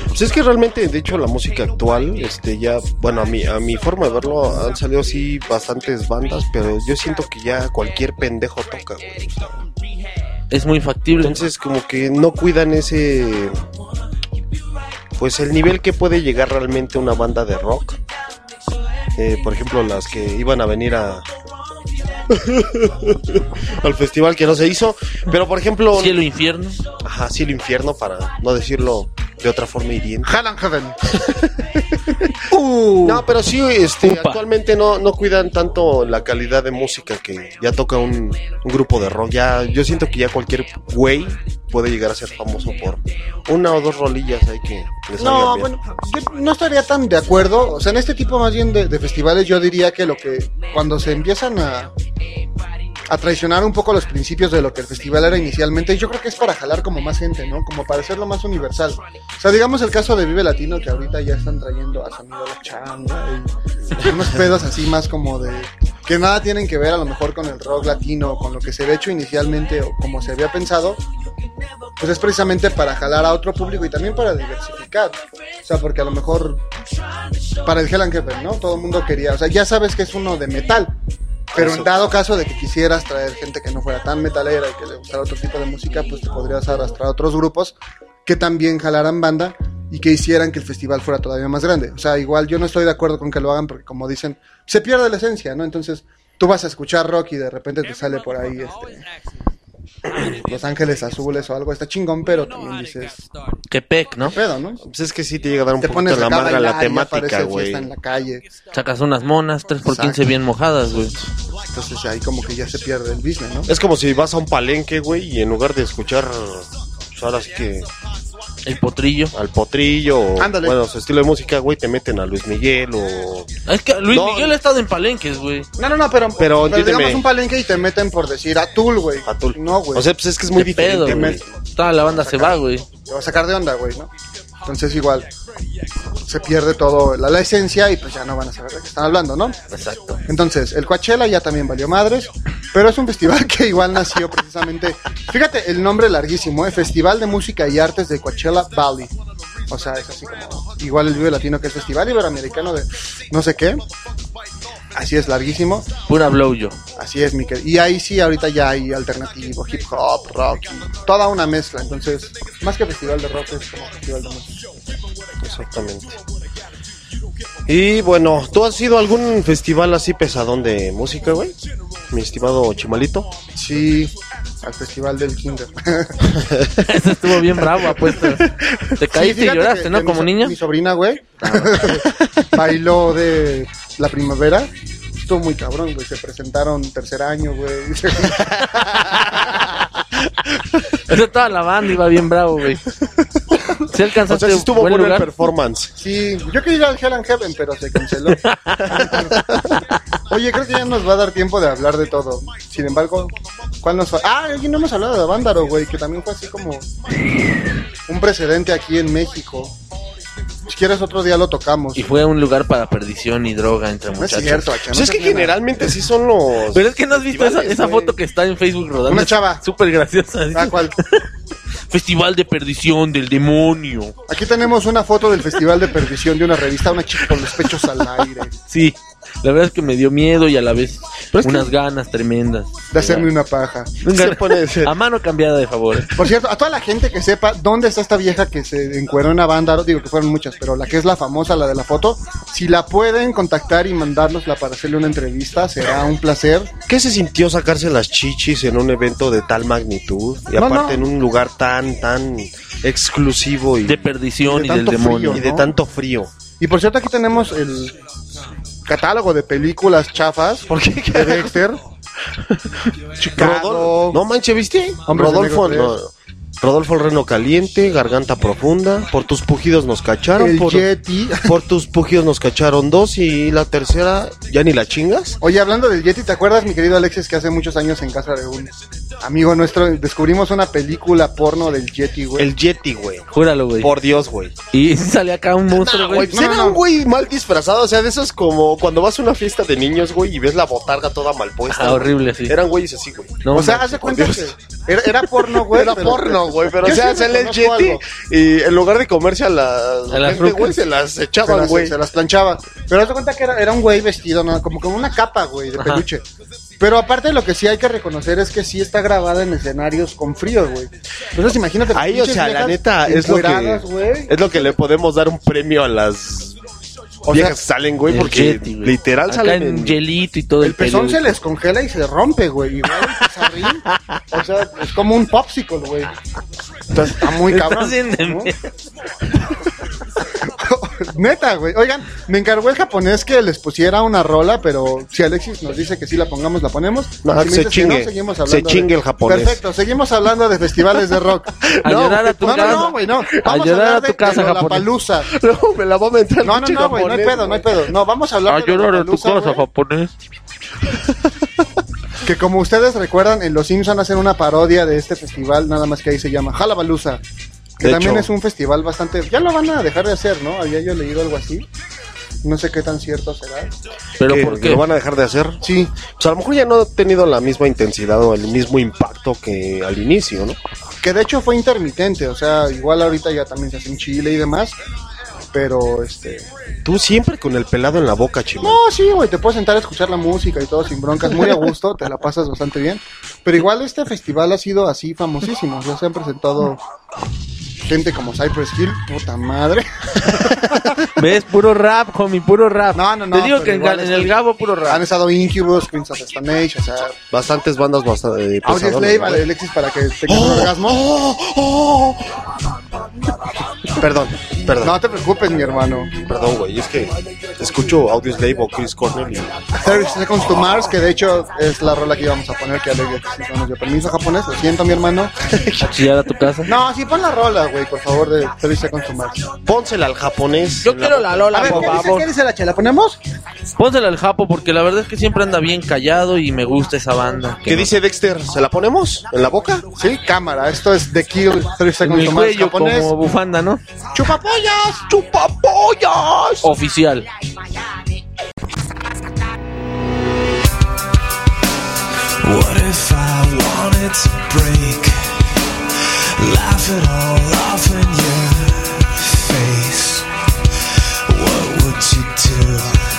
Pues es que realmente, de hecho, la música actual, este, ya, bueno, a mi, a mi forma de verlo, han salido así bastantes bandas, pero yo siento que ya cualquier pendejo toca, güey. Es muy factible. Entonces, como que no cuidan ese. Pues el nivel que puede llegar realmente una banda de rock. Eh, por ejemplo, las que iban a venir a. al festival que no se hizo. Pero por ejemplo. Cielo Infierno. Ajá, cielo infierno, para no decirlo de otra forma hiriente. Hell and Heaven. No, pero sí, este, actualmente no, no cuidan tanto la calidad de música que ya toca un, un grupo de rock. Ya, yo siento que ya cualquier güey puede llegar a ser famoso por una o dos rolillas ahí que les No, bueno, yo no estaría tan de acuerdo. O sea, en este tipo más bien de, de festivales yo diría que lo que cuando se empiezan a, a traicionar un poco los principios de lo que el festival era inicialmente, yo creo que es para jalar como más gente, ¿no? Como para hacerlo más universal. O sea, digamos el caso de Vive Latino que ahorita ya están trayendo a Sonido La Changa y unos pedos así más como de que nada tienen que ver a lo mejor con el rock latino, con lo que se había hecho inicialmente o como se había pensado, pues es precisamente para jalar a otro público y también para diversificar. O sea, porque a lo mejor para el Hell and ¿no? Todo el mundo quería, o sea, ya sabes que es uno de metal. Pero Eso. en dado caso de que quisieras traer gente que no fuera tan metalera y que le gustara otro tipo de música, pues te podrías arrastrar a otros grupos que también jalaran banda y que hicieran que el festival fuera todavía más grande. O sea, igual yo no estoy de acuerdo con que lo hagan porque como dicen, se pierde la esencia, ¿no? Entonces tú vas a escuchar rock y de repente te sale por ahí este, Los Ángeles Azules o algo, está chingón, pero también dices, Que pec, ¿no? pedo, ¿no? Pues es que sí te llega a dar un Te poquito la acá a madre a la temática, güey. Sacas unas monas, 3 por 15 Exacto. bien mojadas, güey. Entonces ahí como que ya se pierde el business, ¿no? Es como si vas a un palenque, güey, y en lugar de escuchar, pues ahora sí que El potrillo. al potrillo, o, Ándale. bueno, su estilo de música, güey, te meten a Luis Miguel o... Es que Luis No. Miguel ha estado en palenques, güey. No, no, no, pero, Pero entiéndeme. digamos un palenque y te meten por decir Atul, güey. Atul. No, güey. O sea, pues es que es muy ¿Qué diferente, pedo? Toda la banda se va, güey. Te va a sacar de onda, güey, ¿no? Entonces igual se pierde todo la, la esencia y pues ya no van a saber de qué están hablando, ¿no? Exacto. Entonces, el Coachella ya también valió madres, pero es un festival que igual nació precisamente, fíjate el nombre larguísimo, ¿eh? Festival de Música y Artes de Coachella Valley. O sea, es así como, igual el Vive Latino que es Festival Iberoamericano de no sé qué. Así es, larguísimo. Pura blow yo. Así es, Miquel. Y ahí sí, ahorita ya hay alternativo, hip hop, rock, toda una mezcla. Entonces, más que festival de rock, es como festival de música. Exactamente. Y bueno, ¿tú has ido a algún festival así pesadón de música, güey? Mi estimado Chimalito. Sí, al festival del Kinder. Ese estuvo bien bravo, apuesto. Te caíste Sí, y lloraste, que- ¿no? que Como mi, so- niña. Mi sobrina, güey, bailó de la primavera. Estuvo muy cabrón, güey. Se presentaron tercer año, güey. Esa toda la banda iba bien bravo, güey. Si O alcanzaste sea, sí estuvo buen bueno el lugar. performance. Sí, yo quería ir al Hell and Heaven, pero se canceló. Oye, creo que ya nos va a dar tiempo de hablar de todo. Sin embargo, ¿cuál nos fa- Ah, aquí no hemos hablado de Vándaro, güey, que también fue así como un precedente aquí en México. Si quieres otro día lo tocamos. Y fue un lugar para perdición y droga entre No es muchachos. cierto, Acha, no Pues es que nada. generalmente sí son los... Pero es que no has visto esa, foto que está en Facebook rodando. Una Es chava. Súper graciosa. Ah, ¿cuál? Festival de perdición del demonio. Aquí tenemos una foto del Festival de Perdición de una revista, una chica con los pechos al aire. Sí, la verdad es que me dio miedo y a la vez Pero es que- unas ganas tremendas. De hacerme una paja. Se pone ese- A mano cambiada de favor. Por cierto, a toda la gente que sepa dónde está esta vieja que se encueró en Vándaro, digo que fueron muchas, pero la que es la famosa, la de la foto, si la pueden contactar y mandárnosla para hacerle una entrevista, será un placer. ¿Qué se sintió sacarse las chichis en un evento de tal magnitud? Y No, aparte no. en un lugar tan, tan exclusivo y De perdición Y y, de del demonio. frío, y de tanto frío. Y por cierto, aquí tenemos el catálogo de películas chafas ¿Por qué? de Dexter. Chicago. Rodolfo, no manches, ¿viste? Hombres de Rodolfo, Negro no, Rodolfo el Reno Caliente, Garganta Profunda, por tus pujidos nos cacharon, El por, Yeti. por tus pujidos nos cacharon dos y la tercera, ¿ya ni la chingas? Oye, hablando del Yeti, ¿te acuerdas, mi querido Alexis, que hace muchos años en casa de un amigo nuestro descubrimos una película porno del Yeti, güey? El Yeti, güey. Júralo, güey. Por Dios, güey. Y sale acá un monstruo, güey. güey, era no. un güey mal disfrazado, o sea, de esos como cuando vas a una fiesta de niños, güey, y ves la botarga toda mal puesta. Ah, güey. horrible, sí. Eran güeyes así, güey. No, o sea, de cuenta que era, era porno, güey. Era porno, güey, pero o sea, sale el algo. y en lugar de comerse a las, A las gente, güey, se las echaban, güey. se las planchaba. Pero haz de cuenta que era, era un güey vestido, ¿no? como con una capa, güey, de Ajá. peluche. Pero aparte lo que sí hay que reconocer es que sí está grabada en escenarios con frío, güey. Entonces imagínate. Ahí, o sea, la neta, es lo que, es lo que le podemos dar un premio a las O viejas sea, salen, güey, porque Yeti, güey. literal Acá salen en hielito y todo el, El pezón pelo, se les congela y se rompe, güey. Igual el pizarrín. o sea, es como un popsicle, güey. Entonces está muy Estás cabrón. ¿no? Neta, güey. Oigan, me encargó el japonés que les pusiera una rola, pero si Alexis nos dice que sí la pongamos, la ponemos. No, Si se chingue. seguimos Se hablando de- chingue el japonés. Perfecto, seguimos hablando de festivales de rock. A no, llorar a tu no, casa. No, no, güey, no. A Vamos llorar hablar a tu de- casa, de japonés. Lollapalooza. No, me la va a meter No, no, no, güey, no hay pedo, no hay pedo. No, vamos a hablar A de llorar a tu casa, japonés. Que como ustedes recuerdan, en Los Simpson hacen una parodia de este festival, nada más que ahí se llama Jalabalusa. Que De también hecho. es un festival bastante... Ya lo van a dejar de hacer, ¿no? Había yo leído algo así. No sé qué tan cierto será. Pero ¿por qué? lo van a dejar de hacer. Sí, Pues a lo mejor ya no ha tenido la misma intensidad o el mismo impacto que al inicio, ¿no? que de hecho fue intermitente, o sea, igual ahorita ya también se hace en Chile y demás. Pero, este... Tú siempre con el pelado en la boca, chimo. No, sí, güey, te puedes sentar a escuchar la música y todo sin broncas, muy a gusto, te la pasas bastante bien. Pero igual este festival ha sido así famosísimo, ya se han presentado gente como Cypress Hill, puta madre. ¿Ves? Puro rap, homie, puro rap. No, no, no. Te digo que en, el Gabo puro rap. Han estado Incubus, Queens of the Stone Age, o sea, Bastantes bandas bastante, eh, Slave, ¿no? Alexis, para que tengas un orgasmo. Perdón, perdón. No te preocupes, mi hermano. Perdón, güey, es que escucho Audio Slave o Chris Cornell y... 30 Seconds to Mars, que de hecho es la rola que íbamos a poner, que Alex sí no nos dio permiso japonés, lo siento, mi hermano. ¿Chillar a tu casa? No, sí, pon la rola, güey, por favor, de 30 Seconds to Mars. Pónsela al japonés. Yo quiero la Lola, A ver, por ¿qué dice, favor. ¿qué dice la chela? ¿Ponemos? Pónsela al Japo porque la verdad es que siempre anda bien callado y me gusta esa banda. ¿Qué dice Dexter? ¿Se la ponemos? ¿En la boca? Sí, cámara, esto es The Kill 30 En Seconds to Mars cuello japonés. como bufanda, ¿no? ¡Chupapollas! ¡Chupapollas! Oficial. What if I wanted to break? Laugh it all off in your face. What would you do?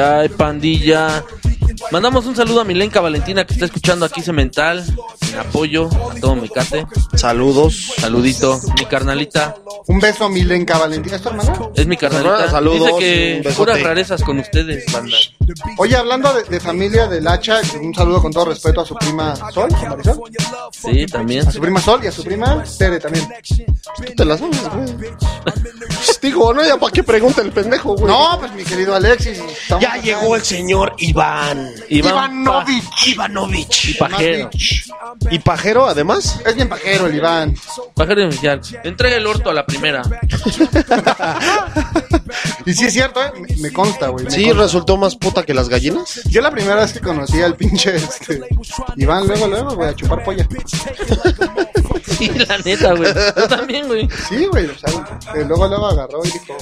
Hay pandilla. Mandamos un saludo a Milenka Valentina que está escuchando aquí Cemental. En apoyo a todo mi cate. Saludos. Saludito. Mi carnalita. Un beso a Milenka Valentina, ¿es tu hermana? Es mi carnalita. Saludos, Dice que puras rarezas con ustedes, banda. Oye, hablando de, de familia del hacha, un saludo con todo respeto a su prima Sol, a Marisol, Sí, también. a su prima Sol y a su prima Tere también. Te las sabes, güey. Digo, no, ya para qué pregunta el pendejo, güey. No, pues mi querido Alexis. Ya acá llegó el señor Iván. Iván Ivanovich. Ivanovich. Y pajero. ¿Y pajero, además? Es bien pajero el Iván. Pajero oficial. Entrega el orto a la primera. Y sí es cierto, ¿eh? me, me consta, güey. me Sí, consta. resultó más puta que las gallinas. Yo la primera vez que conocí al pinche este, Iván, luego, luego, voy a chupar polla. Sí, la neta, güey. Yo también, güey. Sí, güey, o sea, eh, luego, luego agarró y dijo,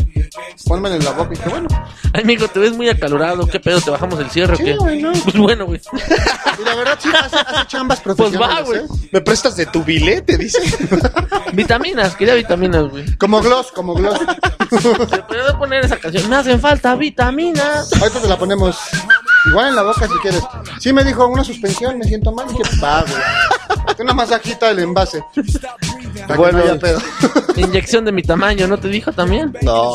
pónmelo en la boca. Y dije, bueno, Ay, amigo, te ves muy acalorado. ¿Qué pedo? ¿Te bajamos el cierre Sí, o qué? güey, no. Pues bueno, güey. y la verdad sí hace, hace chambas Pues profesionales. va, güey. ¿eh? ¿Me prestas de tu bilete? Dice. Vitaminas, quería vitaminas, güey. Como gloss, como gloss. Se puede poner esa canción. Me hacen falta vitaminas. Ahorita te la ponemos igual en la boca si quieres. Sí me dijo una suspensión, me siento mal. Y dije, va, güey. Una masajita del envase. Para Bueno. que no haya pedo. Inyección de mi tamaño, ¿no te dijo también? No.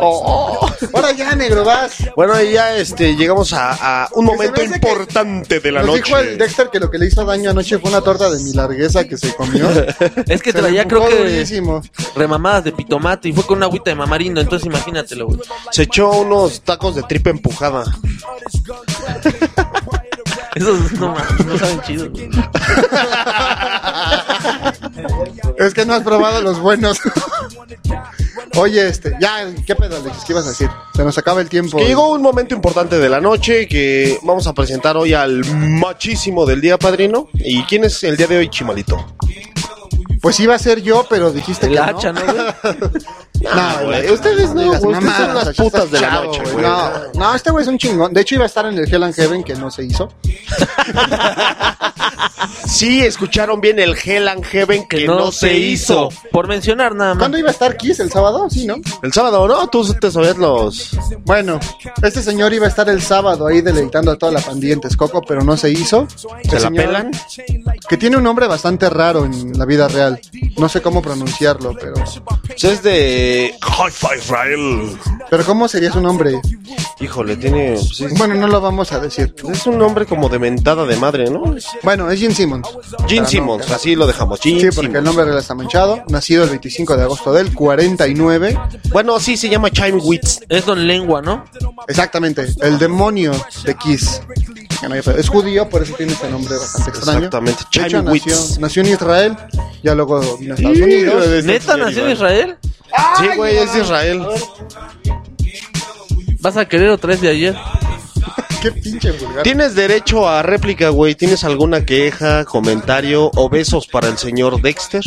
Oh. Ahora ya, negro, vas. Bueno, y ya este, llegamos a, a un momento importante de la Nos noche. dijo el Dexter que lo que le hizo daño anoche fue una torta de mi largueza que se comió. Es que Se traía, creo que durísimo. remamadas de pitomate y fue con una agüita de mamarindo. Entonces imagínatelo, güey. Se echó unos tacos de tripa empujada. Esos no, no saben chido. Es que no has probado los buenos. Oye, este, ya, ¿qué pedo, Alexis? ¿Qué ibas a decir? Se nos acaba el tiempo. Que llegó un momento importante de la noche que vamos a presentar hoy al machísimo del día, padrino. ¿Y quién es el día de hoy, Chimalito? Pues iba a ser yo, pero dijiste El que hacha, ¿no, güey? No, güey, ustedes no, digas güey, ustedes son las putas de la noche, güey. güey. No, no, este güey es un chingón. De hecho, iba a estar en el Hell and Heaven, que no se hizo. Sí, escucharon bien el Hell and Heaven que, no, se hizo. Por mencionar nada más. ¿Cuándo iba a estar Kiss? ¿El sábado? Sí, ¿no? El sábado, ¿no? Tú te sabías los... Bueno, este señor iba a estar el sábado ahí deleitando a toda la pandilla en Texcoco, pero no se hizo. ¿Se El la señor- pelan? Que tiene un nombre bastante raro en la vida real. No sé cómo pronunciarlo, pero... Pues es de... Hi-Fi Israel. Pero ¿cómo sería su nombre? Híjole, tiene... pues, es, Bueno, no lo vamos a decir. es un nombre como de mentada de madre, ¿no? Bueno, es Gene Simmons. Gene Para Simmons, no- así lo dejamos. Gene Sí, porque el Simmons. nombre real está manchado. Nacido el 25 de agosto del 49. Bueno, sí, se llama Chime Wits. Es Don Lengua, ¿no? Exactamente, el demonio de Kiss. Que no hay pedo. Es judío, por eso tiene ese nombre bastante extraño. Exactamente, De hecho, nació, en Israel, ya luego vino a Estados Unidos. ¿Neta nació en Israel? Sí, güey, es de Israel. ¿Vas a querer otra vez de ayer? Qué pinche vulgar. Tienes derecho a réplica, güey. ¿Tienes alguna queja, comentario o besos para el señor Dexter?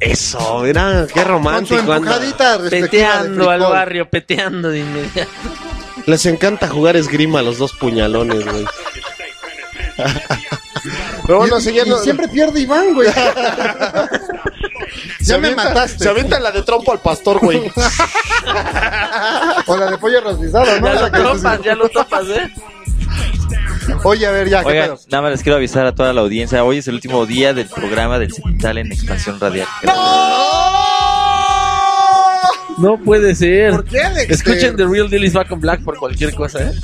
Eso, mira, qué Con su romántico. anda. respectiva de Peteando al barrio, peteando de inmediato. Les encanta jugar esgrima a los dos puñalones, güey. Pero bueno, y, siguiendo. y siempre pierde Iván, güey. se ya me avienta- mataste. Se avienta la de trompo al pastor, güey. O la de pollo rostizado, ¿no? Ya lo topas, ya lo topas, ¿eh? Oye, a ver, ya, ¿qué Oigan, pedo? nada más les quiero avisar a toda la audiencia. Hoy es el último día del programa del Cemental en Expansión Radial. No puede ser. ¿Por qué, Dexter? Escuchen The Real Deal is Back on Black por cualquier cosa, ¿eh?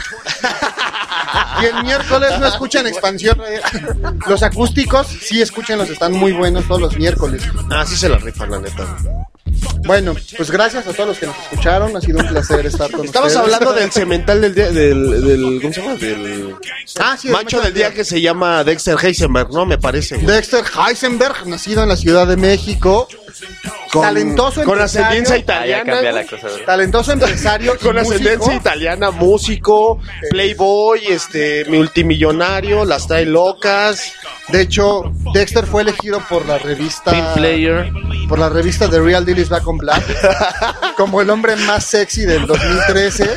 Y el miércoles no escuchan expansión. eh. Los acústicos sí escúchenlos, están muy buenos todos los miércoles. Ah, sí se la rifan, la neta. Bueno, pues gracias a todos los que nos escucharon. Ha sido un placer estar con Estamos ustedes. hablando del cemental del día, del, del ¿cómo se llama? Del Ah, sí, el macho del día que se llama Dexter Heisenberg, ¿no? Me parece. güey. Dexter Heisenberg, nacido en la Ciudad de México. Con- talentoso con empresario. ascendencia italiana. Talentoso empresario. Con ascendencia italiana, músico, playboy, este, multimillonario, las trae locas. De hecho, Dexter fue elegido por la revista. Pin Player. Por la revista The Real Deal is Back on Black. como el hombre más sexy del 2013.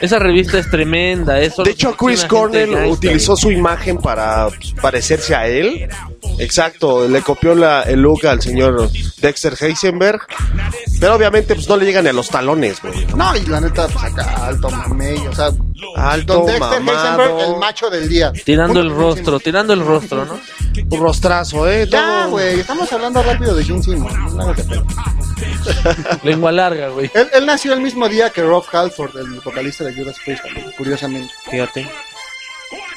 Esa revista es tremenda, eso. De hecho, Chris Cornell utilizó su imagen para parecerse a él. Exacto, le copió la, el look al señor Dexter Heisenberg. Pero obviamente pues no le llegan ni a los talones, güey. No, y la neta, pues acá, alto mamey, o sea, Alto, Don Dexter mamado. Heisenberg, el macho del día. Tirando el rostro, tirando el rostro, ¿no? Un rostrazo, ¿eh? Ya, Todo- güey, estamos hablando rápido de Jim pedo. Lengua larga, güey. Él, él nació el mismo día que Rob Halford, el vocalista de Judas Priest, curiosamente. Fíjate.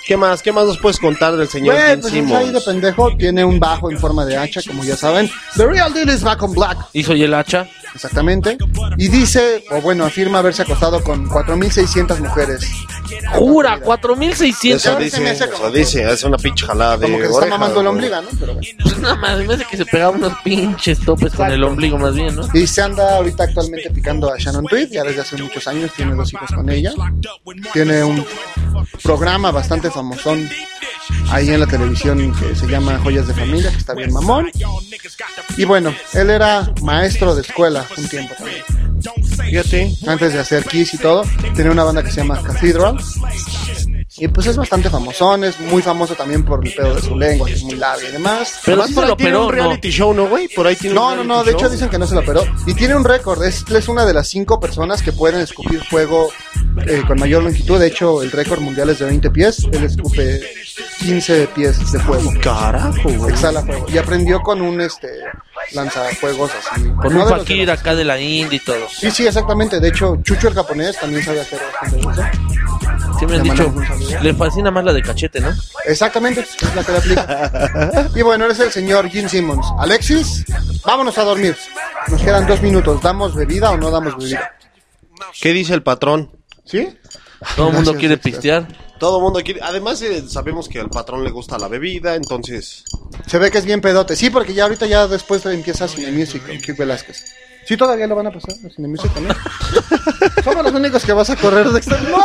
¿Qué más? ¿Qué más nos puedes contar del señor Güey, Gene pues está ahí de Simmons? pendejo, tiene un bajo en forma de hacha, como ya saben. The Real Deal is Back on Black. Y soy el hacha. Exactamente. Y dice, o bueno, afirma haberse acostado con 4.600 mujeres. Jura, Eso 4600. dice, me hace eso como- dice, es una pinche jalada de Como que se está oreja, mamando el güey. ombligo, ¿no? Pero bueno. Pues nada más, me que se pegaba unos pinches topes con el ombligo más bien, ¿no? Y se anda ahorita actualmente picando a Shannon Tweed, ya desde hace muchos años, tiene dos hijos con ella. Tiene un programa bastante famosón ahí en la televisión que se llama Joyas de Familia, que está bien mamón. Y bueno, él era maestro de escuela un tiempo también. Fíjate. Antes de hacer Kiss y todo, tenía una banda que se llama Cathedral. Y pues es bastante famosón, es muy famoso también por el pedo de su lengua, que es muy larga y demás. Pero Además, sí se lo tiene operó, un ¿no? reality show, ¿no, güey? Por ahí tiene un No, no, no, reality de hecho dicen que no se lo operó. Y tiene un récord, es, es una de las cinco personas que pueden escupir fuego eh, con mayor longitud. De hecho, el récord mundial es de 20 pies, él escupe 15 pies de fuego. Carajo, güey. Exhala fuego. Y aprendió con un este lanzafuegos así. Con No un fakir acá de la India y todo. Sí, sí, exactamente. De hecho, Chucho el japonés también sabe hacer bastante eso. Sí me han Le dicho, le fascina más la de cachete, ¿no? Exactamente, es la que le aplica. y bueno, eres el señor Gene Simmons. Alexis, vámonos a dormir. Nos quedan dos minutos. ¿Damos bebida o no damos bebida? ¿Qué dice el patrón? ¿Sí? Todo el mundo quiere pistear. Todo el mundo quiere. Además, eh, sabemos que al patrón le gusta la bebida, entonces. Se ve que es bien pedote. Sí, porque ya ahorita ya después empieza Cine Music con Kik Velázquez. Sí, todavía lo van a pasar Cine Music también. Somos los únicos que vas a correr de extra. ¡No!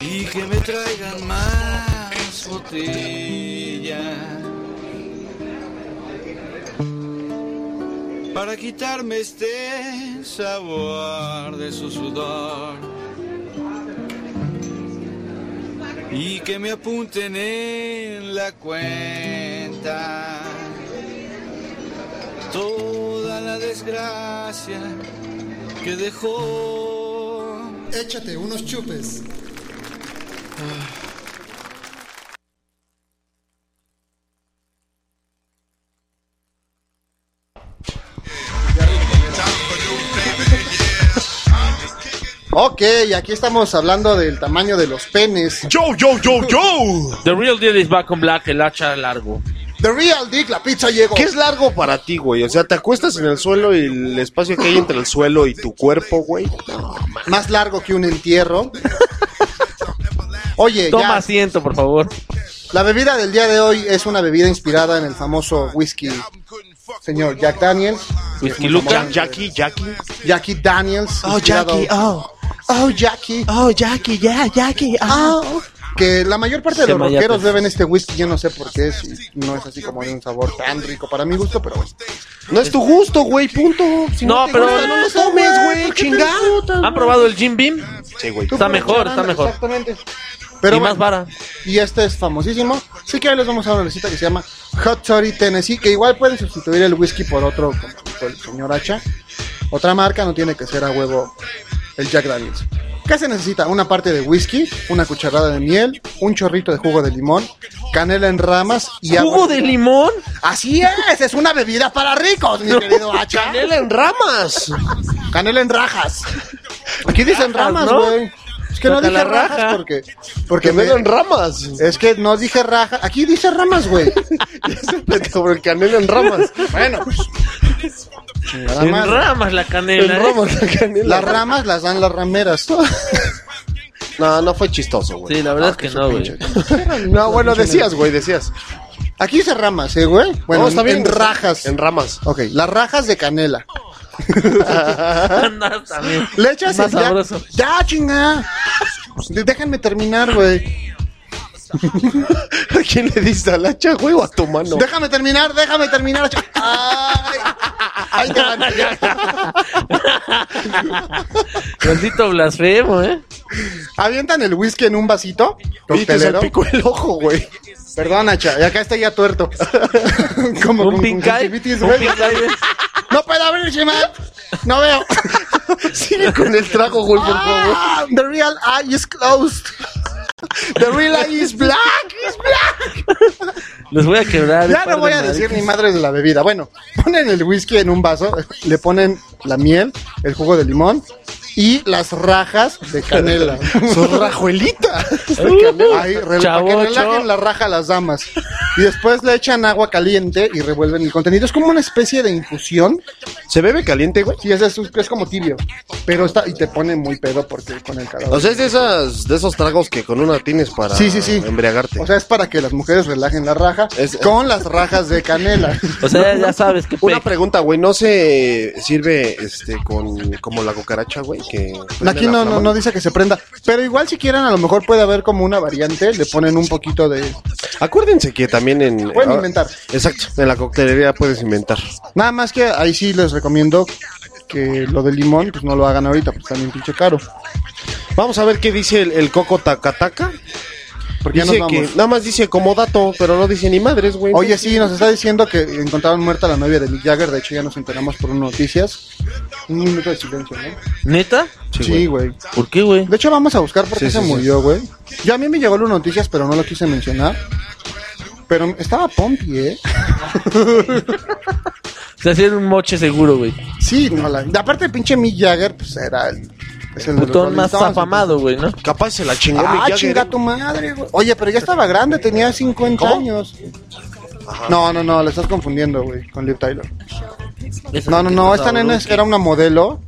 Y que me traigan más botellas para quitarme este sabor de su sudor y que me apunten en la cuenta. Toda la desgracia que dejó. Échate unos chupes. Ok, aquí estamos hablando del tamaño de los penes. Yo, yo, yo, yo. The real deal is back on black, el hacha largo. The Real Dick, la pizza llegó. ¿Qué es largo para ti, güey? O sea, te acuestas en el suelo y el espacio que hay entre el suelo y tu cuerpo, güey. Más largo que un entierro. Oye, Toma ya, asiento, por favor. la bebida del día de hoy es una bebida inspirada en el famoso whisky señor Jack Daniels. Whisky Luca. Jackie, Jackie. Jackie Daniels. Oh, Jackie, oh. Oh, Jackie. Oh, Jackie, ya, Jackie. ah. Que la mayor parte de Se los mayate. rockeros beben este whisky, yo no sé por qué, si no es así como de un sabor tan rico para mi gusto, pero bueno. No es tu gusto, güey, punto. Si No, te pero- gusta, no lo tomes, güey, chingada. ¿Han probado el Jim Beam? Sí, güey. Está mejor, está mejor. Exactamente. Pero y más vara. y este es famosísimo. Sí que hoy les vamos a dar una receta que se llama Hot Toddy Tennessee, que igual pueden sustituir el whisky por otro, como dijo el señor Hacha. Otra marca, no tiene que ser a huevo el Jack Daniels. ¿Qué se necesita? Una parte de whisky, una cucharada de miel, un chorrito de jugo de limón, canela en ramas y agua. ¿Jugo de limón? Así es, es una bebida para ricos, mi querido Hacha. Canela en ramas. Canela en rajas. Aquí dicen Rajas, ramas, ¿no? güey. Es que no dije rajas raja. porque porque me, en ramas. es que no dije raja. Aquí dice ramas, güey. Sobre el canela en ramas. Bueno, pues. Chingada En ramas la canela. En ¿eh? ramas, la canela. Las ramas las dan las rameras. No, no fue chistoso, güey. Sí, la verdad es que no, güey. No, bueno, decías, güey, decías. Aquí dice ramas, ¿eh, güey? Bueno, No, está en- bien, en está- rajas. En ramas. Ok, las rajas de canela. También. Le echas Más ya, sabroso. ya, chinga. Déjenme terminar, güey. ¿A quién le diste al hacha, güey, o a tu mano? Déjame terminar, déjame terminar. Ay, ay, te van. Maldito blasfemo, ¿eh? Avientan el whisky en un vasito. Oye, te salpicó el ojo, güey. Perdona, cha, y acá está ya tuerto. Como Un güey. No puedo abrirse, man. No veo. Sigue con el trago, güey, por favor. Ah, the real eye is closed. The real eye is black, is black. Les voy a quebrar. Ya no voy de a decir ni madres de la bebida. Bueno, ponen el whisky en un vaso, le ponen la miel, el jugo de limón y las rajas de canela. Su rajuelita. Ahí, re- para que relajen la raja a las damas. Y después le echan agua caliente y revuelven el contenido. Es como una especie de infusión. ¿Se bebe caliente, güey? Sí, es, es, es como tibio. Pero está, y te pone muy pedo porque con el calor. O sea, es de, esas, de esos tragos que con una tienes para Sí, sí, sí. embriagarte. O sea, es para que las mujeres relajen la raja Es- con las rajas de canela. O sea, ya sabes que Una pregunta, güey, ¿no se sirve este con como la cucaracha, güey? Que Aquí no, no, no dice que se prenda. Pero igual si quieren, a lo mejor puede haber como una variante. Le ponen un poquito de... Acuérdense que también en... Pueden ah, inventar. Exacto, en la coctelería puedes inventar. Nada más que ahí sí les recomiendo que lo de limón, pues no lo hagan ahorita, porque está bien pinche caro. Vamos a ver qué dice el, el coco tacataca. Porque ya Dice nos que vamos. nada más dice como dato, pero no dice ni madres, güey. Oye, sí, nos está diciendo que encontraron muerta la novia de Mick Jagger. De hecho, ya nos enteramos por unas noticias. Un minuto de silencio, ¿no? ¿Neta? Sí, güey. ¿Por qué, güey? De hecho, vamos a buscar por qué Sí, se sí, murió, güey. Ya a mí me llegó las noticias, pero no lo quise mencionar. Pero estaba Pompi, ¿eh? Se hacían un moche seguro, güey. Sí, no, la... Aparte, el pinche Mick Jagger, pues era el... es el Putón más afamado, güey, ¿no? Capaz se la chingó Ah, Mick Jagger, chinga ¿eh? tu madre, güey. Oye, pero ya estaba grande, tenía 50 ¿Cómo? años. No, no, no, le estás confundiendo, güey, con Liv Tyler. No, no, no, esta nena era una modelo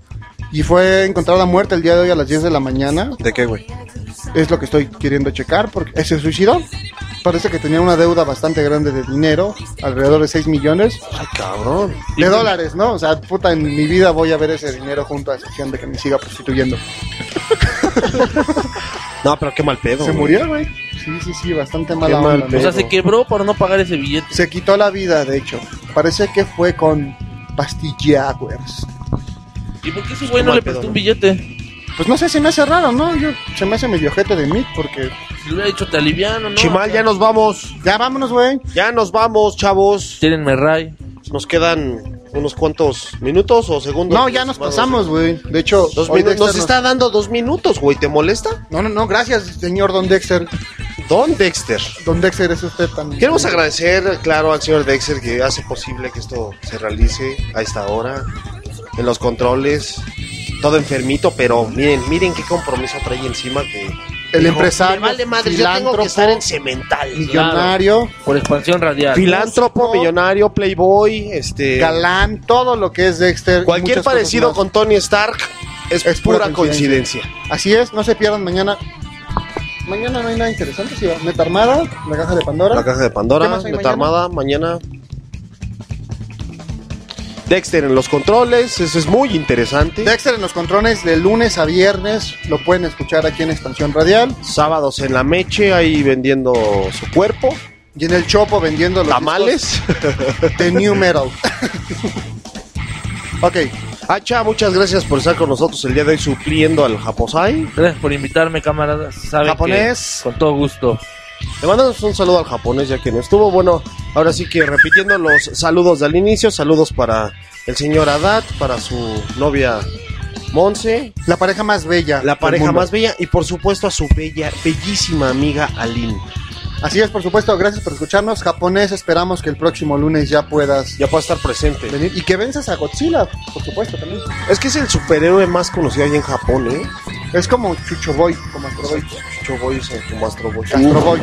y fue encontrada muerta el día de hoy a las 10 de la mañana. ¿De qué, güey? Es lo que estoy queriendo checar porque se suicidó. Parece que tenía una deuda bastante grande de dinero, alrededor de 6 millones Ay, cabrón. de dólares, ¿no? O sea, puta, en mi vida voy a ver ese dinero junto a excepción de que me siga prostituyendo. No, pero qué mal pedo. ¿Se güey. murió, güey? Sí, sí, sí, bastante mala mal onda. O sea, se quebró por no pagar ese billete. Se quitó la vida, de hecho. Parece que fue con pastillagüers. ¿Y por qué ese güey no le prestó un billete? Pues no sé, se me hace raro, ¿no? Yo, se me hace medio ojete de mí porque... Si le hubiera dicho te aliviano, ¿no? Chimal, ya nos vamos. Ya vámonos, güey. Ya nos vamos, chavos. Tírenme ray. Nos quedan unos cuantos minutos o segundos. No, ya nos pasamos, güey. De hecho, Dos hoy. Dexter Nos está dando dos minutos, güey. ¿Te molesta? No, no, no, gracias, señor Don Dexter. Don Dexter. Don Dexter es usted también. Queremos agradecer, claro, al señor Dexter que hace posible que esto se realice a esta hora. En los controles. Todo enfermito, pero miren, miren qué compromiso trae encima que... El Dijo, empresario, "Me vale madre, yo tengo filántropo, que estar en cemental. Millonario, Por expansión radial. Filántropo, millonario, playboy, este... galán, todo lo que es Dexter. Cualquier parecido con Tony Stark es, Es pura pura coincidencia. Así es, no se pierdan mañana. Mañana no hay nada interesante, sí, va. Meta Armada, la caja de Pandora. La caja de ¿Qué Pandora, mañana? Armada, mañana. Dexter en los controles, eso es muy interesante. Dexter en los controles de lunes a viernes, lo pueden escuchar aquí en Expansión Radial. Sábados en la Meche, ahí vendiendo su cuerpo. Y en el Chopo vendiendo los Tamales. de New Metal. ok, Hacha, muchas gracias por estar con nosotros el día de hoy supliendo al Japosai. Gracias por invitarme, camaradas. Saben Japonés. que con todo gusto. Le mandamos un saludo al japonés ya que no estuvo. Bueno, ahora sí que repitiendo los saludos del inicio, saludos para el señor Haddad, para su novia Monse, la pareja más bella. la pareja más bella y por supuesto a su bella, bellísima amiga Aline. Así es, por supuesto, gracias por escucharnos. Japonés, esperamos que el próximo lunes ya puedas Ya puede estar presente. venir. Y que venzas a Godzilla, por supuesto, también. Es que es el superhéroe más conocido allá en Japón, ¿eh? Es como Chucho Boy, como Astro Boy. Chucho Boy es como Astro Boy. Astro Boy.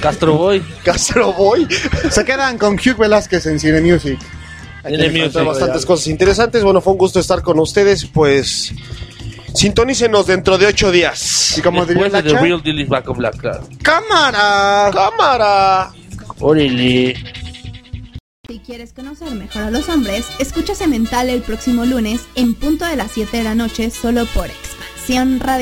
Castro Boy. Castro Boy. Se quedan con Hugh Velázquez en Cine Music. Aquí Cine Music. Bastantes Radial. cosas interesantes. Bueno, fue un gusto estar con ustedes. Pues sintonícenos dentro de ocho días. Y como diría Después de la The Real Deal is Back of Black, claro. ¡Cámara! ¡Cámara! Órale. Si quieres conocer mejor a los hombres, escucha Cemental el próximo lunes en punto de las 7 de la noche solo por Expansión Radio.